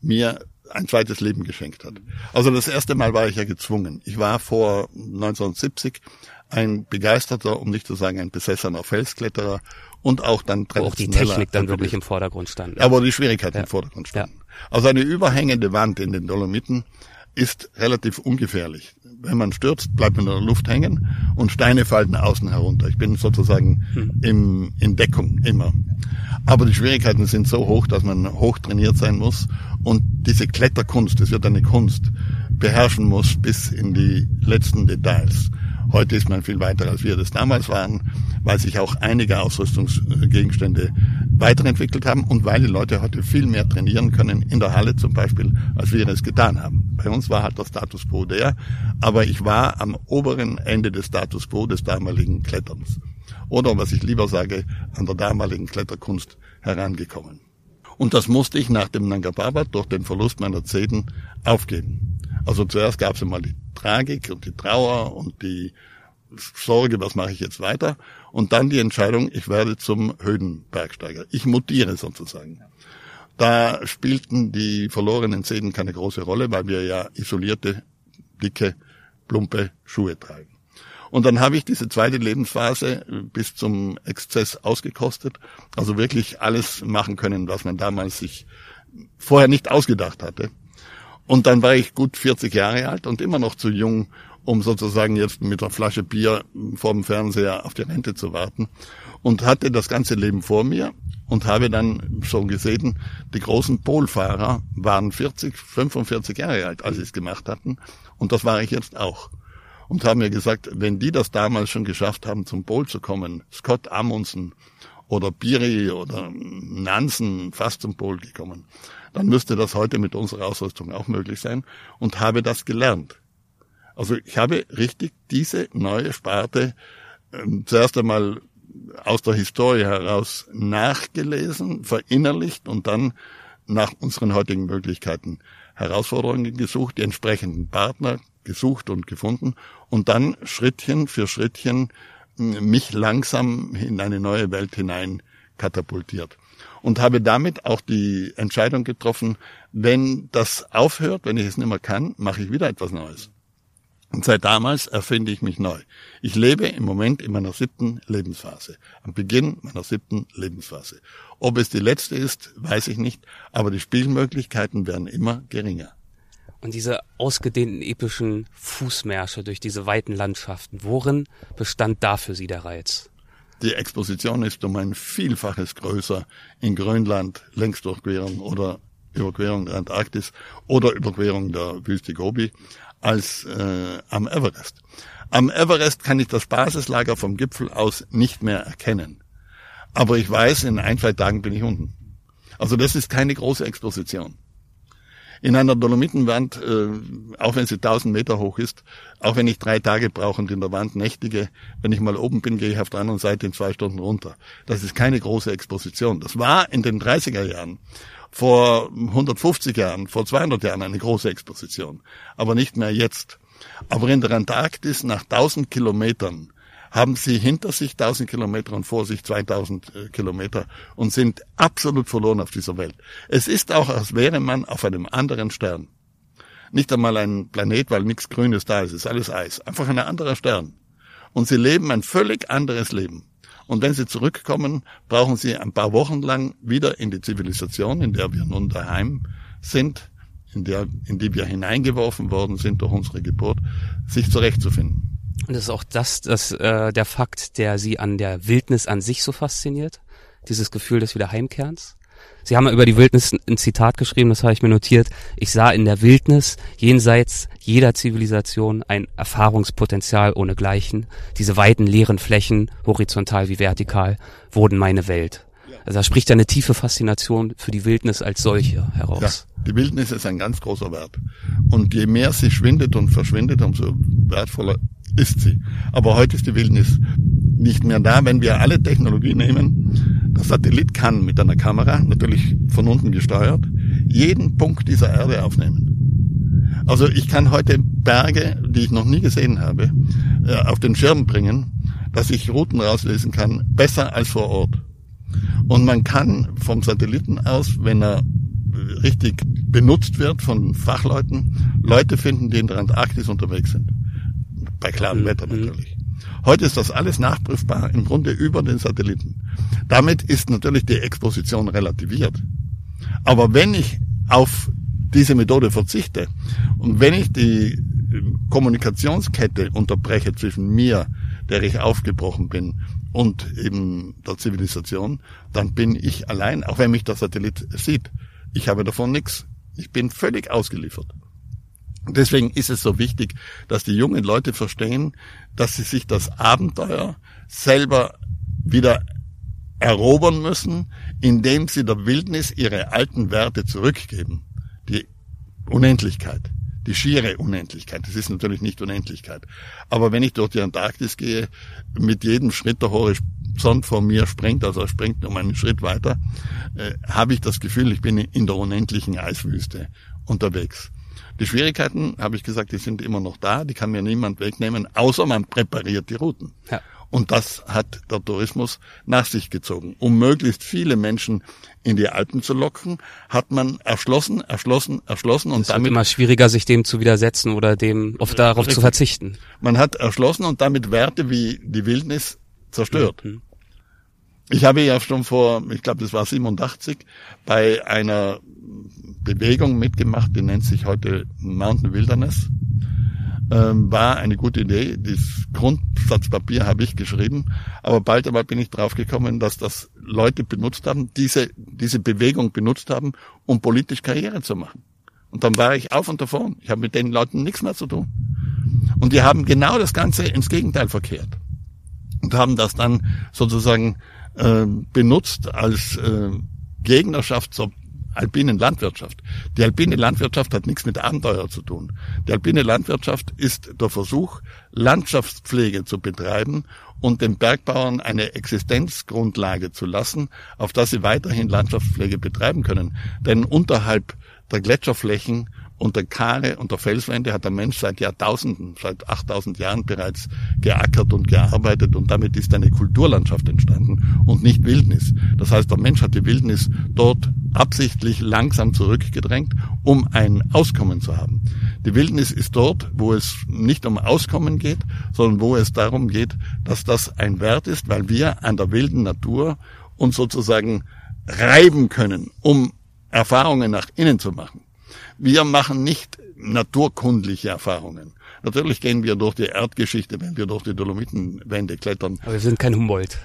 S3: mir ein zweites Leben geschenkt hat. Also das erste Mal war ich ja gezwungen. Ich war vor 1970 ein begeisterter, um nicht zu sagen ein besessener Felskletterer und auch dann
S1: Wo auch die Technik dann wirklich im Vordergrund stand.
S3: Aber die Schwierigkeiten ja. im Vordergrund standen. Ja. Also eine überhängende Wand in den Dolomiten ist relativ ungefährlich. Wenn man stürzt, bleibt man in der Luft hängen und Steine fallen außen herunter. Ich bin sozusagen hm. im, in Deckung immer. Aber die Schwierigkeiten sind so hoch, dass man hoch trainiert sein muss und diese Kletterkunst, das wird eine Kunst, beherrschen muss bis in die letzten Details. Heute ist man viel weiter, als wir das damals waren, weil sich auch einige Ausrüstungsgegenstände weiterentwickelt haben und weil die Leute heute viel mehr trainieren können, in der Halle zum Beispiel, als wir es getan haben. Bei uns war halt der Status quo der, aber ich war am oberen Ende des Status quo des damaligen Kletterns. Oder, was ich lieber sage, an der damaligen Kletterkunst herangekommen. Und das musste ich nach dem Nanga durch den Verlust meiner Zehen aufgeben. Also zuerst gab es einmal die Tragik und die Trauer und die Sorge, was mache ich jetzt weiter? Und dann die Entscheidung, ich werde zum Höhenbergsteiger. Ich mutiere sozusagen. Da spielten die verlorenen Zähne keine große Rolle, weil wir ja isolierte, dicke, plumpe Schuhe tragen. Und dann habe ich diese zweite Lebensphase bis zum Exzess ausgekostet. Also wirklich alles machen können, was man damals sich vorher nicht ausgedacht hatte. Und dann war ich gut 40 Jahre alt und immer noch zu jung, um sozusagen jetzt mit einer Flasche Bier vor dem Fernseher auf die Rente zu warten. Und hatte das ganze Leben vor mir und habe dann schon gesehen, die großen Polfahrer waren 40, 45 Jahre alt, als sie es gemacht hatten. Und das war ich jetzt auch. Und haben mir gesagt, wenn die das damals schon geschafft haben, zum Pol zu kommen, Scott Amundsen oder Piri oder Nansen fast zum Pol gekommen, dann müsste das heute mit unserer Ausrüstung auch möglich sein und habe das gelernt. Also ich habe richtig diese neue Sparte ähm, zuerst einmal aus der Historie heraus nachgelesen, verinnerlicht und dann nach unseren heutigen Möglichkeiten Herausforderungen gesucht, die entsprechenden Partner gesucht und gefunden und dann Schrittchen für Schrittchen mich langsam in eine neue Welt hinein katapultiert. Und habe damit auch die Entscheidung getroffen, wenn das aufhört, wenn ich es nicht mehr kann, mache ich wieder etwas Neues. Und seit damals erfinde ich mich neu. Ich lebe im Moment in meiner siebten Lebensphase. Am Beginn meiner siebten Lebensphase. Ob es die letzte ist, weiß ich nicht, aber die Spielmöglichkeiten werden immer geringer.
S1: Und diese ausgedehnten epischen Fußmärsche durch diese weiten Landschaften, worin bestand da für Sie der Reiz?
S3: Die Exposition ist um ein Vielfaches größer in Grönland, Längsdurchquerung oder Überquerung der Antarktis oder Überquerung der Wüste Gobi als äh, am Everest. Am Everest kann ich das Basislager vom Gipfel aus nicht mehr erkennen. Aber ich weiß, in ein, zwei Tagen bin ich unten. Also das ist keine große Exposition. In einer Dolomitenwand, äh, auch wenn sie 1000 Meter hoch ist, auch wenn ich drei Tage brauche und in der Wand nächtige, wenn ich mal oben bin, gehe ich auf der anderen Seite in zwei Stunden runter. Das ist keine große Exposition. Das war in den 30er Jahren vor 150 Jahren, vor 200 Jahren eine große Exposition, aber nicht mehr jetzt. Aber in der Antarktis nach 1000 Kilometern haben sie hinter sich 1000 Kilometer und vor sich 2000 äh, Kilometer und sind absolut verloren auf dieser Welt. Es ist auch, als wäre man auf einem anderen Stern. Nicht einmal ein Planet, weil nichts Grünes da ist, es ist alles Eis. Einfach ein anderer Stern. Und sie leben ein völlig anderes Leben. Und wenn sie zurückkommen, brauchen sie ein paar Wochen lang wieder in die Zivilisation, in der wir nun daheim sind, in, der, in die wir hineingeworfen worden sind durch unsere Geburt, sich zurechtzufinden.
S1: Und das ist auch das, das äh, der Fakt, der sie an der Wildnis an sich so fasziniert, dieses Gefühl des Wiederheimkehrens. Sie haben über die Wildnis ein Zitat geschrieben, das habe ich mir notiert. Ich sah in der Wildnis jenseits jeder Zivilisation ein Erfahrungspotenzial ohnegleichen. Diese weiten leeren Flächen, horizontal wie vertikal, wurden meine Welt. Also da spricht eine tiefe Faszination für die Wildnis als solche heraus.
S3: Ja, die Wildnis ist ein ganz großer Wert. Und je mehr sie schwindet und verschwindet, umso wertvoller ist sie. Aber heute ist die Wildnis nicht mehr da, wenn wir alle Technologie nehmen. Der Satellit kann mit einer Kamera, natürlich von unten gesteuert, jeden Punkt dieser Erde aufnehmen. Also ich kann heute Berge, die ich noch nie gesehen habe, äh, auf den Schirm bringen, dass ich Routen rauslesen kann, besser als vor Ort. Und man kann vom Satelliten aus, wenn er richtig benutzt wird von Fachleuten, Leute finden, die in der Antarktis unterwegs sind. Bei klarem mhm. Wetter natürlich. Heute ist das alles nachprüfbar, im Grunde über den Satelliten. Damit ist natürlich die Exposition relativiert. Aber wenn ich auf diese Methode verzichte und wenn ich die Kommunikationskette unterbreche zwischen mir, der ich aufgebrochen bin, und eben der Zivilisation, dann bin ich allein, auch wenn mich der Satellit sieht. Ich habe davon nichts. Ich bin völlig ausgeliefert. Deswegen ist es so wichtig, dass die jungen Leute verstehen, dass sie sich das Abenteuer selber wieder erobern müssen, indem sie der Wildnis ihre alten Werte zurückgeben. Die Unendlichkeit, die schiere Unendlichkeit. Das ist natürlich nicht Unendlichkeit. Aber wenn ich durch die Antarktis gehe, mit jedem Schritt der Horizont vor mir springt, also er springt um einen Schritt weiter, äh, habe ich das Gefühl, ich bin in der unendlichen Eiswüste unterwegs. Die Schwierigkeiten, habe ich gesagt, die sind immer noch da, die kann mir niemand wegnehmen, außer man präpariert die Routen. Ja. Und das hat der Tourismus nach sich gezogen. Um möglichst viele Menschen in die Alpen zu locken, hat man erschlossen, erschlossen, erschlossen und
S1: es damit immer schwieriger, sich dem zu widersetzen oder dem auf darauf richtig. zu verzichten.
S3: Man hat erschlossen und damit Werte wie die Wildnis zerstört. Mhm. Ich habe ja schon vor, ich glaube, das war 87, bei einer Bewegung mitgemacht, die nennt sich heute Mountain Wilderness. Ähm, war eine gute Idee. Das Grundsatzpapier habe ich geschrieben, aber bald einmal bin ich draufgekommen, dass das Leute benutzt haben, diese, diese Bewegung benutzt haben, um politisch Karriere zu machen. Und dann war ich auf und davon. Ich habe mit den Leuten nichts mehr zu tun. Und die haben genau das Ganze ins Gegenteil verkehrt. Und haben das dann sozusagen äh, benutzt als äh, Gegnerschaft zur alpinen Landwirtschaft. Die alpine Landwirtschaft hat nichts mit Abenteuer zu tun. Die alpine Landwirtschaft ist der Versuch, Landschaftspflege zu betreiben und den Bergbauern eine Existenzgrundlage zu lassen, auf das sie weiterhin Landschaftspflege betreiben können. Denn unterhalb der Gletscherflächen und der Kare und der Felswände hat der Mensch seit Jahrtausenden, seit 8000 Jahren bereits geackert und gearbeitet und damit ist eine Kulturlandschaft entstanden und nicht Wildnis. Das heißt, der Mensch hat die Wildnis dort absichtlich langsam zurückgedrängt, um ein Auskommen zu haben. Die Wildnis ist dort, wo es nicht um Auskommen geht, sondern wo es darum geht, dass das ein Wert ist, weil wir an der wilden Natur uns sozusagen reiben können, um Erfahrungen nach innen zu machen. Wir machen nicht naturkundliche Erfahrungen. Natürlich gehen wir durch die Erdgeschichte, wenn wir durch die Dolomitenwände klettern.
S1: Aber wir sind kein Humboldt.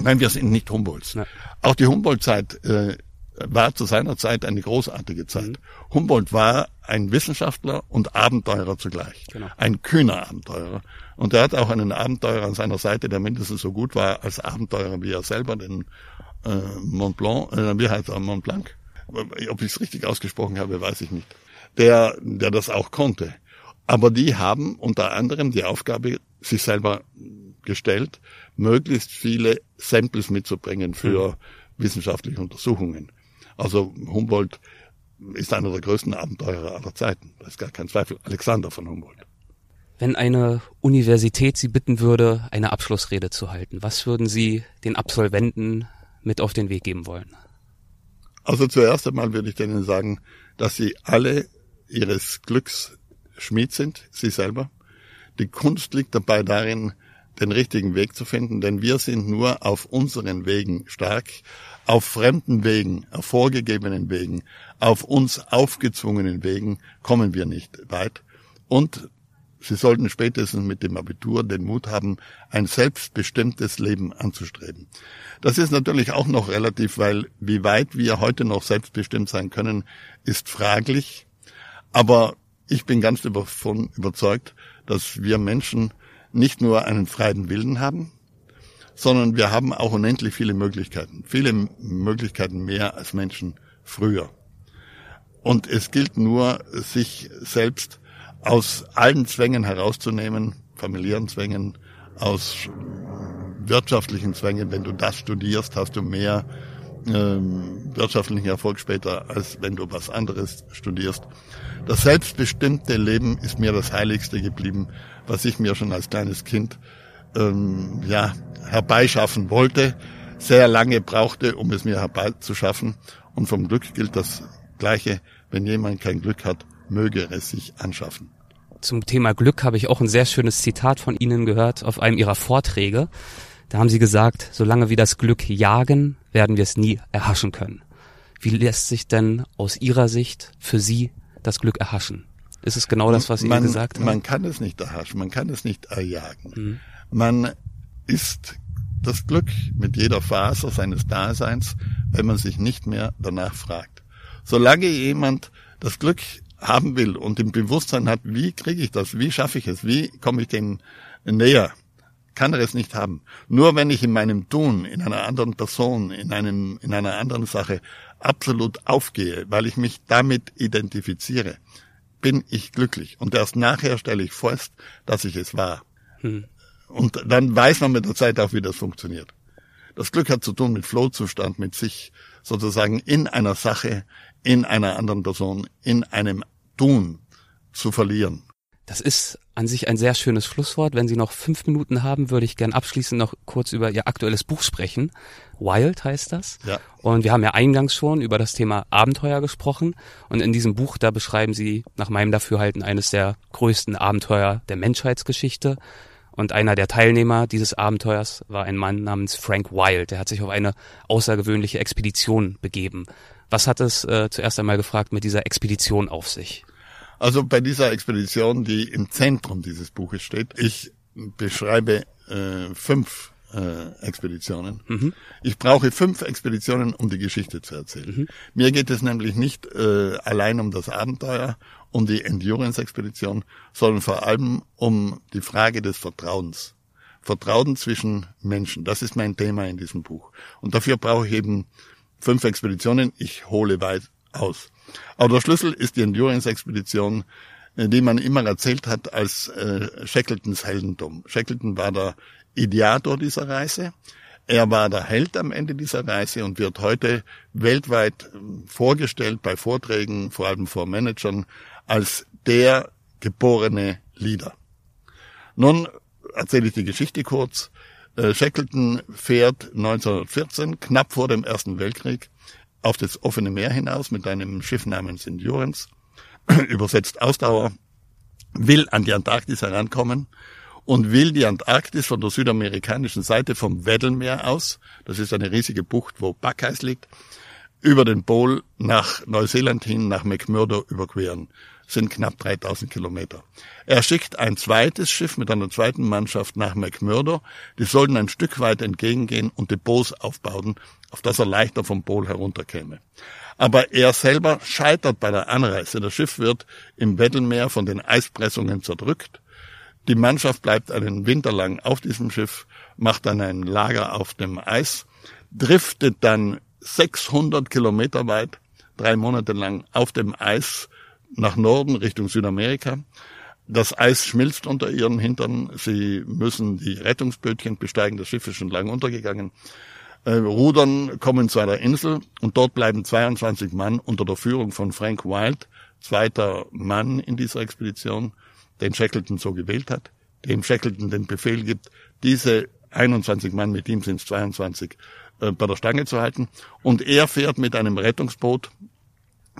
S3: Nein, wir sind nicht Humboldts. Nein. Auch die Humboldt-Zeit äh, war zu seiner Zeit eine großartige Zeit. Mhm. Humboldt war ein Wissenschaftler und Abenteurer zugleich. Genau. Ein kühner Abenteurer. Und er hat auch einen Abenteurer an seiner Seite, der mindestens so gut war als Abenteurer wie er selber, den äh, Mont Blanc, äh, wie heißt er, Mont Blanc? Ob ich es richtig ausgesprochen habe, weiß ich nicht, der, der das auch konnte. Aber die haben unter anderem die Aufgabe sich selber gestellt, möglichst viele Samples mitzubringen für mhm. wissenschaftliche Untersuchungen. Also Humboldt ist einer der größten Abenteurer aller Zeiten. Da ist gar kein Zweifel. Alexander von Humboldt.
S1: Wenn eine Universität Sie bitten würde, eine Abschlussrede zu halten, was würden Sie den Absolventen mit auf den Weg geben wollen?
S3: Also zuerst einmal würde ich denen sagen, dass sie alle ihres Glücks Schmied sind, sie selber. Die Kunst liegt dabei darin, den richtigen Weg zu finden, denn wir sind nur auf unseren Wegen stark, auf fremden Wegen, auf vorgegebenen Wegen, auf uns aufgezwungenen Wegen kommen wir nicht weit. Und Sie sollten spätestens mit dem Abitur den Mut haben, ein selbstbestimmtes Leben anzustreben. Das ist natürlich auch noch relativ, weil wie weit wir heute noch selbstbestimmt sein können, ist fraglich. Aber ich bin ganz davon überzeugt, dass wir Menschen nicht nur einen freien Willen haben, sondern wir haben auch unendlich viele Möglichkeiten. Viele Möglichkeiten mehr als Menschen früher. Und es gilt nur, sich selbst aus allen Zwängen herauszunehmen, familiären Zwängen, aus wirtschaftlichen Zwängen. Wenn du das studierst, hast du mehr ähm, wirtschaftlichen Erfolg später, als wenn du was anderes studierst. Das selbstbestimmte Leben ist mir das Heiligste geblieben, was ich mir schon als kleines Kind ähm, ja, herbeischaffen wollte, sehr lange brauchte, um es mir herbeizuschaffen. Und vom Glück gilt das Gleiche. Wenn jemand kein Glück hat, möge es sich anschaffen.
S1: Zum Thema Glück habe ich auch ein sehr schönes Zitat von Ihnen gehört auf einem Ihrer Vorträge. Da haben Sie gesagt, solange wir das Glück jagen, werden wir es nie erhaschen können. Wie lässt sich denn aus Ihrer Sicht für Sie das Glück erhaschen? Ist es genau das, was Sie man, gesagt haben?
S3: Man kann es nicht erhaschen, man kann es nicht erjagen. Mhm. Man ist das Glück mit jeder Faser seines Daseins, wenn man sich nicht mehr danach fragt. Solange jemand das Glück haben will und im Bewusstsein hat, wie kriege ich das, wie schaffe ich es, wie komme ich dem näher, kann er es nicht haben. Nur wenn ich in meinem Tun, in einer anderen Person, in einem, in einer anderen Sache absolut aufgehe, weil ich mich damit identifiziere, bin ich glücklich. Und erst nachher stelle ich fest, dass ich es war. Hm. Und dann weiß man mit der Zeit auch, wie das funktioniert. Das Glück hat zu tun mit Flohzustand, mit sich sozusagen in einer Sache in einer anderen Person, in einem Tun zu verlieren.
S1: Das ist an sich ein sehr schönes Schlusswort. Wenn Sie noch fünf Minuten haben, würde ich gern abschließend noch kurz über Ihr aktuelles Buch sprechen. Wild heißt das. Ja. Und wir haben ja eingangs schon über das Thema Abenteuer gesprochen. Und in diesem Buch, da beschreiben Sie nach meinem Dafürhalten eines der größten Abenteuer der Menschheitsgeschichte. Und einer der Teilnehmer dieses Abenteuers war ein Mann namens Frank Wild. Der hat sich auf eine außergewöhnliche Expedition begeben. Was hat es äh, zuerst einmal gefragt mit dieser Expedition auf sich?
S3: Also bei dieser Expedition, die im Zentrum dieses Buches steht, ich beschreibe äh, fünf äh, Expeditionen. Mhm. Ich brauche fünf Expeditionen, um die Geschichte zu erzählen. Mhm. Mir geht es nämlich nicht äh, allein um das Abenteuer, um die Endurance-Expedition, sondern vor allem um die Frage des Vertrauens. Vertrauen zwischen Menschen, das ist mein Thema in diesem Buch. Und dafür brauche ich eben fünf Expeditionen, ich hole weit aus. Aber der Schlüssel ist die Endurance-Expedition, äh, die man immer erzählt hat als äh, Shackletons Heldentum. Shackleton war der Ideator dieser Reise. Er war der Held am Ende dieser Reise und wird heute weltweit ähm, vorgestellt bei Vorträgen, vor allem vor Managern, als der geborene Leader. Nun erzähle ich die Geschichte kurz. Äh, Shackleton fährt 1914, knapp vor dem Ersten Weltkrieg, auf das offene Meer hinaus mit einem Schiff namens Endurance, übersetzt Ausdauer, will an die Antarktis herankommen und will die Antarktis von der südamerikanischen Seite vom Weddellmeer aus, das ist eine riesige Bucht, wo Backeis liegt, über den Pol nach Neuseeland hin, nach McMurdo überqueren. Sind knapp 3000 Kilometer. Er schickt ein zweites Schiff mit einer zweiten Mannschaft nach McMurdo. Die sollten ein Stück weit entgegengehen und Depots aufbauen, auf das er leichter vom Pol herunterkäme. Aber er selber scheitert bei der Anreise. Das Schiff wird im Weddellmeer von den Eispressungen zerdrückt die Mannschaft bleibt einen Winter lang auf diesem Schiff, macht dann ein Lager auf dem Eis, driftet dann 600 Kilometer weit, drei Monate lang auf dem Eis nach Norden Richtung Südamerika. Das Eis schmilzt unter ihren Hintern. Sie müssen die Rettungsbötchen besteigen. Das Schiff ist schon lange untergegangen. Äh, rudern, kommen zu einer Insel und dort bleiben 22 Mann unter der Führung von Frank Wild, zweiter Mann in dieser Expedition den Shackleton so gewählt hat, dem Shackleton den Befehl gibt, diese 21 Mann, mit ihm sind es 22, äh, bei der Stange zu halten. Und er fährt mit einem Rettungsboot,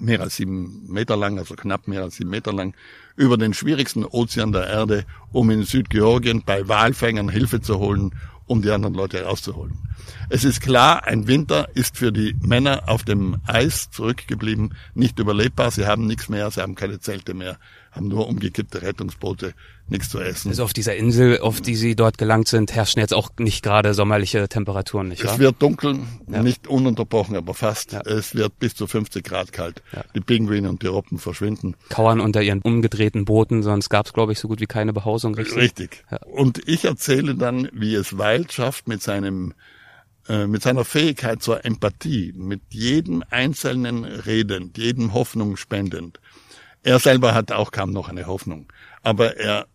S3: mehr als sieben Meter lang, also knapp mehr als sieben Meter lang, über den schwierigsten Ozean der Erde, um in Südgeorgien bei Walfängern Hilfe zu holen, um die anderen Leute rauszuholen. Es ist klar, ein Winter ist für die Männer auf dem Eis zurückgeblieben nicht überlebbar. Sie haben nichts mehr, sie haben keine Zelte mehr, haben nur umgekippte Rettungsboote, nichts zu essen.
S1: Also auf dieser Insel, auf die Sie dort gelangt sind, herrschen jetzt auch nicht gerade sommerliche Temperaturen, nicht wahr?
S3: Es wird dunkel, ja. nicht ununterbrochen, aber fast. Ja. Es wird bis zu 50 Grad kalt. Ja. Die Pinguine und die Robben verschwinden.
S1: Kauern unter ihren umgedrehten Booten, sonst gab es, glaube ich, so gut wie keine Behausung.
S3: Richtig. richtig. Und ich erzähle dann, wie es Wild schafft mit seinem äh, mit seiner Fähigkeit zur Empathie, mit jedem Einzelnen redend, jedem Hoffnung spendend, er selber hat auch kaum noch eine Hoffnung. Aber er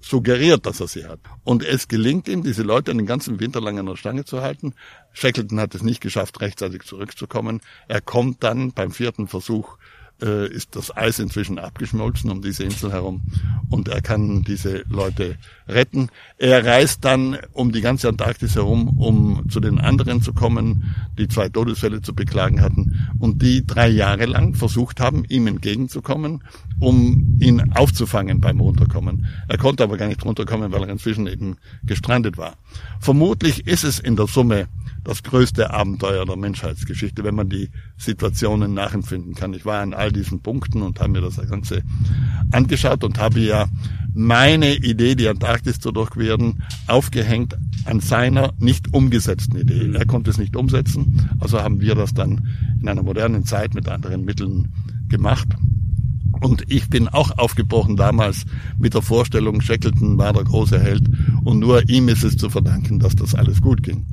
S3: suggeriert, dass er sie hat. Und es gelingt ihm, diese Leute den ganzen Winter lang an der Stange zu halten. Shackleton hat es nicht geschafft, rechtzeitig zurückzukommen. Er kommt dann beim vierten Versuch äh, ist das Eis inzwischen abgeschmolzen um diese Insel herum und er kann diese Leute retten. Er reist dann um die ganze Antarktis herum, um zu den anderen zu kommen, die zwei Todesfälle zu beklagen hatten und die drei Jahre lang versucht haben, ihm entgegenzukommen, um ihn aufzufangen beim Runterkommen. Er konnte aber gar nicht runterkommen, weil er inzwischen eben gestrandet war. Vermutlich ist es in der Summe das größte Abenteuer der Menschheitsgeschichte, wenn man die Situationen nachempfinden kann. Ich war an all diesen Punkten und habe mir das Ganze angeschaut und habe ja meine Idee, die Antarktis zu durchqueren, aufgehängt an seiner nicht umgesetzten Idee. Er konnte es nicht umsetzen, also haben wir das dann in einer modernen Zeit mit anderen Mitteln gemacht. Und ich bin auch aufgebrochen damals mit der Vorstellung, Shackleton war der große Held und nur ihm ist es zu verdanken, dass das alles gut ging.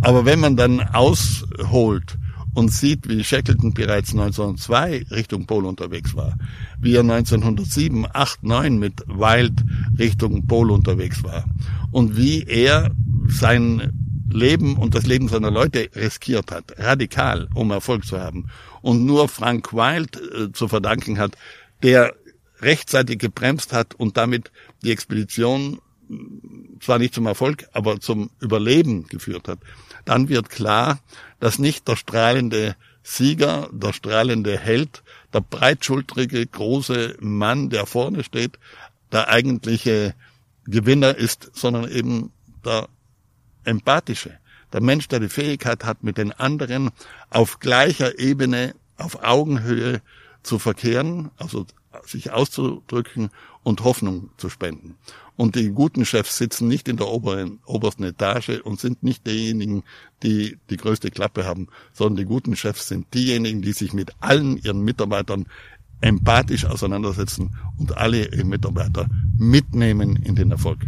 S3: Aber wenn man dann ausholt und sieht, wie Shackleton bereits 1902 Richtung Pol unterwegs war, wie er 1907, 8, 9 mit Wild Richtung Pol unterwegs war und wie er sein Leben und das Leben seiner Leute riskiert hat, radikal, um Erfolg zu haben. Und nur Frank Wild äh, zu verdanken hat, der rechtzeitig gebremst hat und damit die Expedition zwar nicht zum Erfolg, aber zum Überleben geführt hat, dann wird klar, dass nicht der strahlende Sieger, der strahlende Held, der breitschultrige, große Mann, der vorne steht, der eigentliche Gewinner ist, sondern eben der empathische, der Mensch, der die Fähigkeit hat, mit den anderen auf gleicher Ebene, auf Augenhöhe zu verkehren, also sich auszudrücken und Hoffnung zu spenden. Und die guten Chefs sitzen nicht in der oberen, obersten Etage und sind nicht diejenigen, die die größte Klappe haben, sondern die guten Chefs sind diejenigen, die sich mit allen ihren Mitarbeitern empathisch auseinandersetzen und alle ihre Mitarbeiter mitnehmen in den Erfolg.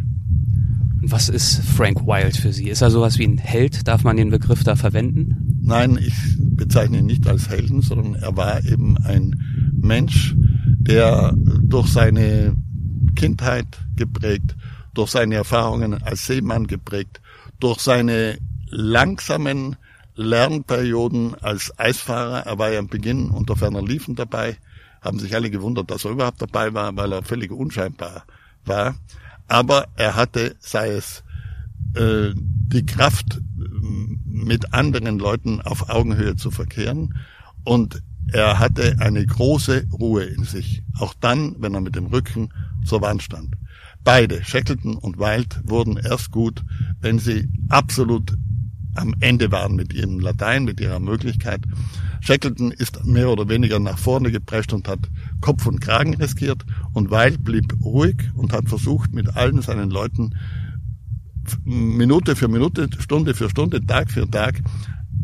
S1: Was ist Frank Wild für Sie? Ist er sowas wie ein Held? Darf man den Begriff da verwenden?
S3: Nein, ich bezeichne ihn nicht als Helden, sondern er war eben ein Mensch, der durch seine Kindheit geprägt, durch seine Erfahrungen als Seemann geprägt, durch seine langsamen Lernperioden als Eisfahrer. Er war ja am Beginn unter ferner Liefen dabei. Haben sich alle gewundert, dass er überhaupt dabei war, weil er völlig unscheinbar war. Aber er hatte, sei es äh, die Kraft, mit anderen Leuten auf Augenhöhe zu verkehren und er hatte eine große Ruhe in sich, auch dann, wenn er mit dem Rücken zur Wand stand. Beide, Shackleton und Wild, wurden erst gut, wenn sie absolut am Ende waren mit ihrem Latein, mit ihrer Möglichkeit. Shackleton ist mehr oder weniger nach vorne geprescht und hat Kopf und Kragen riskiert und Wild blieb ruhig und hat versucht, mit allen seinen Leuten Minute für Minute, Stunde für Stunde, Tag für Tag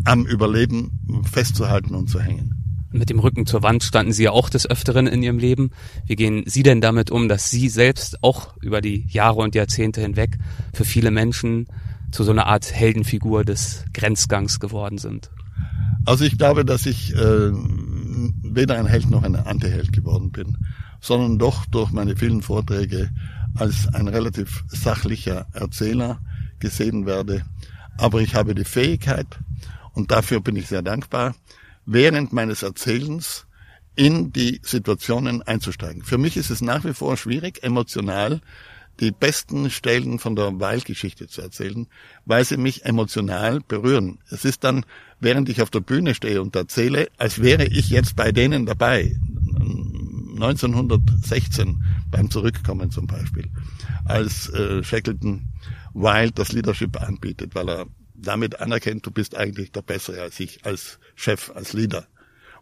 S3: am Überleben festzuhalten und zu hängen.
S1: Mit dem Rücken zur Wand standen Sie ja auch des Öfteren in Ihrem Leben. Wie gehen Sie denn damit um, dass Sie selbst auch über die Jahre und Jahrzehnte hinweg für viele Menschen zu so einer Art Heldenfigur des Grenzgangs geworden sind?
S3: Also ich glaube, dass ich äh, weder ein Held noch ein Antiheld geworden bin, sondern doch durch meine vielen Vorträge als ein relativ sachlicher Erzähler gesehen werde. Aber ich habe die Fähigkeit, und dafür bin ich sehr dankbar, während meines Erzählens in die Situationen einzusteigen. Für mich ist es nach wie vor schwierig, emotional die besten Stellen von der Weilgeschichte zu erzählen, weil sie mich emotional berühren. Es ist dann, während ich auf der Bühne stehe und erzähle, als wäre ich jetzt bei denen dabei. 1916 beim Zurückkommen zum Beispiel, als äh, Shackleton Wild das Leadership anbietet, weil er damit anerkennt, du bist eigentlich der Bessere als ich, als Chef, als Leader.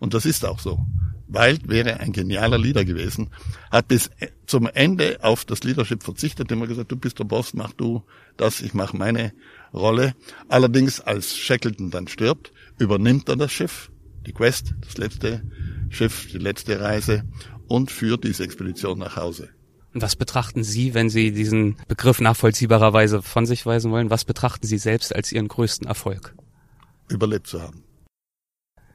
S3: Und das ist auch so. Wild wäre ein genialer Leader gewesen, hat bis zum Ende auf das Leadership verzichtet, immer gesagt, du bist der Boss, mach du das, ich mache meine Rolle. Allerdings, als Shackleton dann stirbt, übernimmt er das Schiff, die Quest, das letzte Schiff, die letzte Reise und führt diese Expedition nach Hause.
S1: Und was betrachten Sie, wenn Sie diesen Begriff nachvollziehbarerweise von sich weisen wollen, was betrachten Sie selbst als Ihren größten Erfolg?
S3: Überlebt zu haben.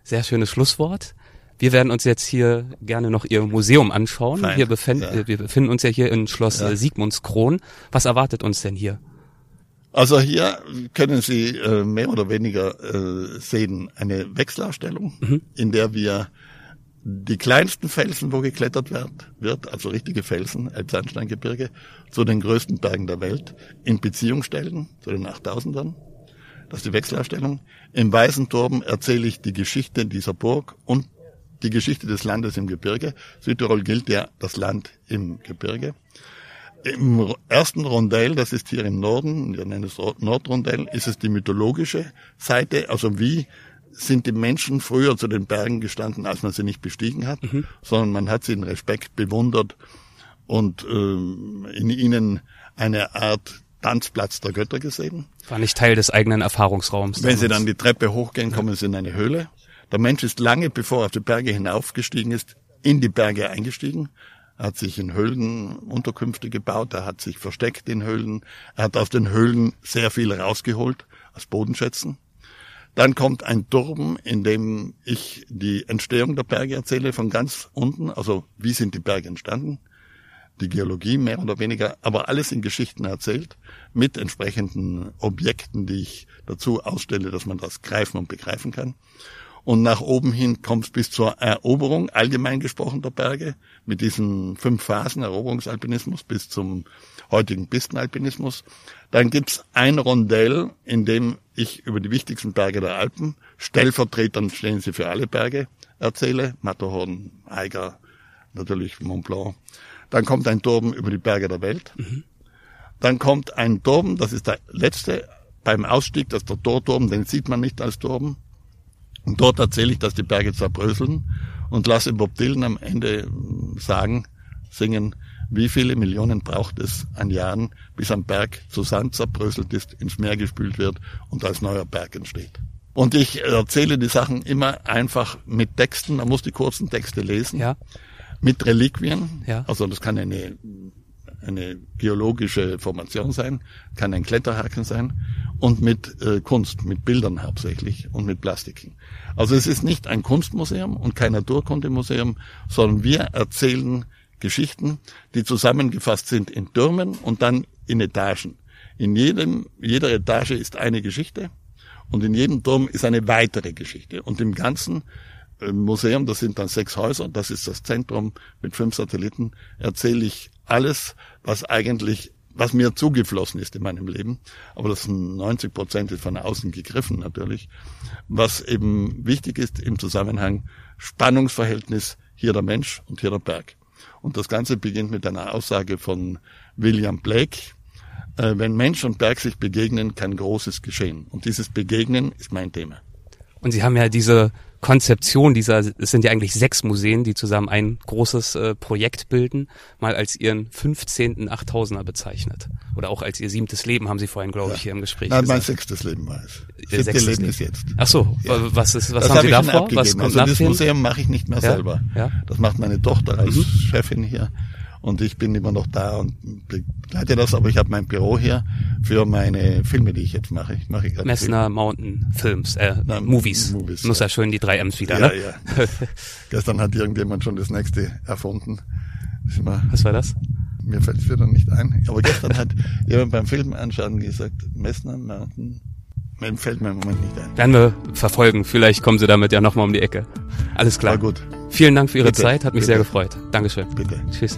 S1: Sehr schönes Schlusswort. Wir werden uns jetzt hier gerne noch Ihr Museum anschauen.
S3: Fein,
S1: wir, befind,
S3: ja.
S1: wir befinden uns ja hier in Schloss
S3: Ja.
S1: äh, Sigmundskron. Was erwartet uns denn hier?
S3: Also hier können Sie äh, mehr oder weniger äh, sehen eine Wechselausstellung, in der wir die kleinsten Felsen, wo geklettert wird, wird also richtige Felsen, Elbsandsteingebirge, zu den größten Bergen der Welt in Beziehung stellen, zu den 8000ern. Das ist die Wechselausstellung. Im Weißen Turm erzähle ich die Geschichte dieser Burg und die Geschichte des Landes im Gebirge. Südtirol gilt ja das Land im Gebirge. Im ersten Rondell, das ist hier im Norden, wir nennen es Nordrondell, ist es die mythologische Seite, also wie sind die Menschen früher zu den Bergen gestanden, als man sie nicht bestiegen hat, sondern man hat sie in Respekt bewundert und ähm, in ihnen eine Art Tanzplatz der Götter gesehen.
S1: War nicht Teil des eigenen Erfahrungsraums.
S3: Wenn Sie dann die Treppe hochgehen, kommen Sie in eine Höhle. Der Mensch ist lange, bevor er auf die Berge hinaufgestiegen ist, in die Berge eingestiegen. Er hat sich in Höhlen Unterkünfte gebaut, er hat sich versteckt in Höhlen, er hat aus den Höhlen sehr viel rausgeholt als Bodenschätzen. Dann kommt ein Turm, in dem ich die Entstehung der Berge erzähle, von ganz unten, also wie sind die Berge entstanden, die Geologie mehr oder weniger, aber alles in Geschichten erzählt, mit entsprechenden Objekten, die ich dazu ausstelle, dass man das greifen und begreifen kann. Und nach oben hin kommt es bis zur Eroberung, allgemein gesprochen, der Berge, mit diesen fünf Phasen, Eroberungsalpinismus bis zum heutigen Pistenalpinismus. Dann gibt's ein Rondell, in dem ich über die wichtigsten Berge der Alpen, stellvertretend stehen sie für alle Berge, erzähle, Matterhorn, Eiger, natürlich Mont Blanc. Dann kommt ein Turm über die Berge der Welt. Dann kommt ein Turm, das ist der letzte, beim Ausstieg, das ist der Torturm, den sieht man nicht als Turm. Und dort erzähle ich, dass die Berge zerbröseln und lasse Bob Dylan am Ende äh, sagen, singen, wie viele Millionen braucht es an Jahren, bis ein Berg zu Sand zerbröselt ist, ins Meer gespült wird und als neuer Berg entsteht. Und ich erzähle die Sachen immer einfach mit Texten, man muss die kurzen Texte lesen,
S1: Ja.
S3: Mit Reliquien,
S1: Ja.
S3: also das kann eine eine geologische Formation sein, kann ein Kletterhaken sein und mit äh, Kunst, mit Bildern hauptsächlich und mit Plastiken. Also es ist nicht ein Kunstmuseum und kein Naturkundemuseum, sondern wir erzählen Geschichten, die zusammengefasst sind in Türmen und dann in Etagen. In jedem, jeder Etage ist eine Geschichte Und in jedem Turm ist eine weitere Geschichte. Und im ganzen Museum, das sind dann sechs Häuser, das ist das Zentrum mit fünf Satelliten, erzähle ich alles, was eigentlich, was mir zugeflossen ist in meinem Leben. Aber das sind 90 Prozent ist von außen gegriffen natürlich. Was eben wichtig ist im Zusammenhang Spannungsverhältnis hier der Mensch und hier der Berg. Und das Ganze beginnt mit einer Aussage von William Blake. Äh, wenn Mensch und Berg sich begegnen, kann Großes geschehen. Und dieses Begegnen ist mein Thema.
S1: Und Sie haben ja diese Konzeption dieser, es sind ja eigentlich sechs Museen, die zusammen ein großes äh, Projekt bilden, mal als ihren 15. 8000er bezeichnet. Oder auch als ihr siebtes Leben, haben Sie vorhin, glaube ich, hier im Gespräch
S3: Nein,
S1: gesagt.
S3: mein sechstes Leben war es.
S1: Ihr
S3: Siebte
S1: sechstes
S3: Leben
S1: Leben.
S3: ist jetzt.
S1: Ach so,
S3: Ja.
S1: was ist, was
S3: das
S1: haben
S3: habe
S1: Sie davor? Was kommt
S3: Also das? Museum mache ich nicht mehr
S1: Ja,
S3: selber.
S1: ja.
S3: Das macht meine Tochter als
S1: Mhm.
S3: Chefin hier. Und ich bin immer noch da und begleite das, aber ich habe mein Büro hier für meine Filme, die ich jetzt mache. Ich mache gerade
S1: Messner Mountain Films, äh,
S3: Na,
S1: Movies.
S3: Movies,
S1: Muss
S3: ja.
S1: ja schön die drei M's wieder,
S3: Ja,
S1: ne?
S3: ja. Gestern hat irgendjemand schon das nächste erfunden.
S1: Was war das?
S3: mir fällt es wieder nicht ein. Aber gestern hat jemand beim Film anschauen gesagt, Messner Mountain, mir fällt mir im Moment nicht ein.
S1: Werden wir verfolgen. Vielleicht kommen Sie damit ja nochmal um die Ecke. Alles klar.
S3: War gut.
S1: Vielen Dank für Ihre
S3: Bitte,
S1: Zeit. Hat mich
S3: bitte.
S1: sehr gefreut. Dankeschön.
S3: Bitte.
S1: Tschüss.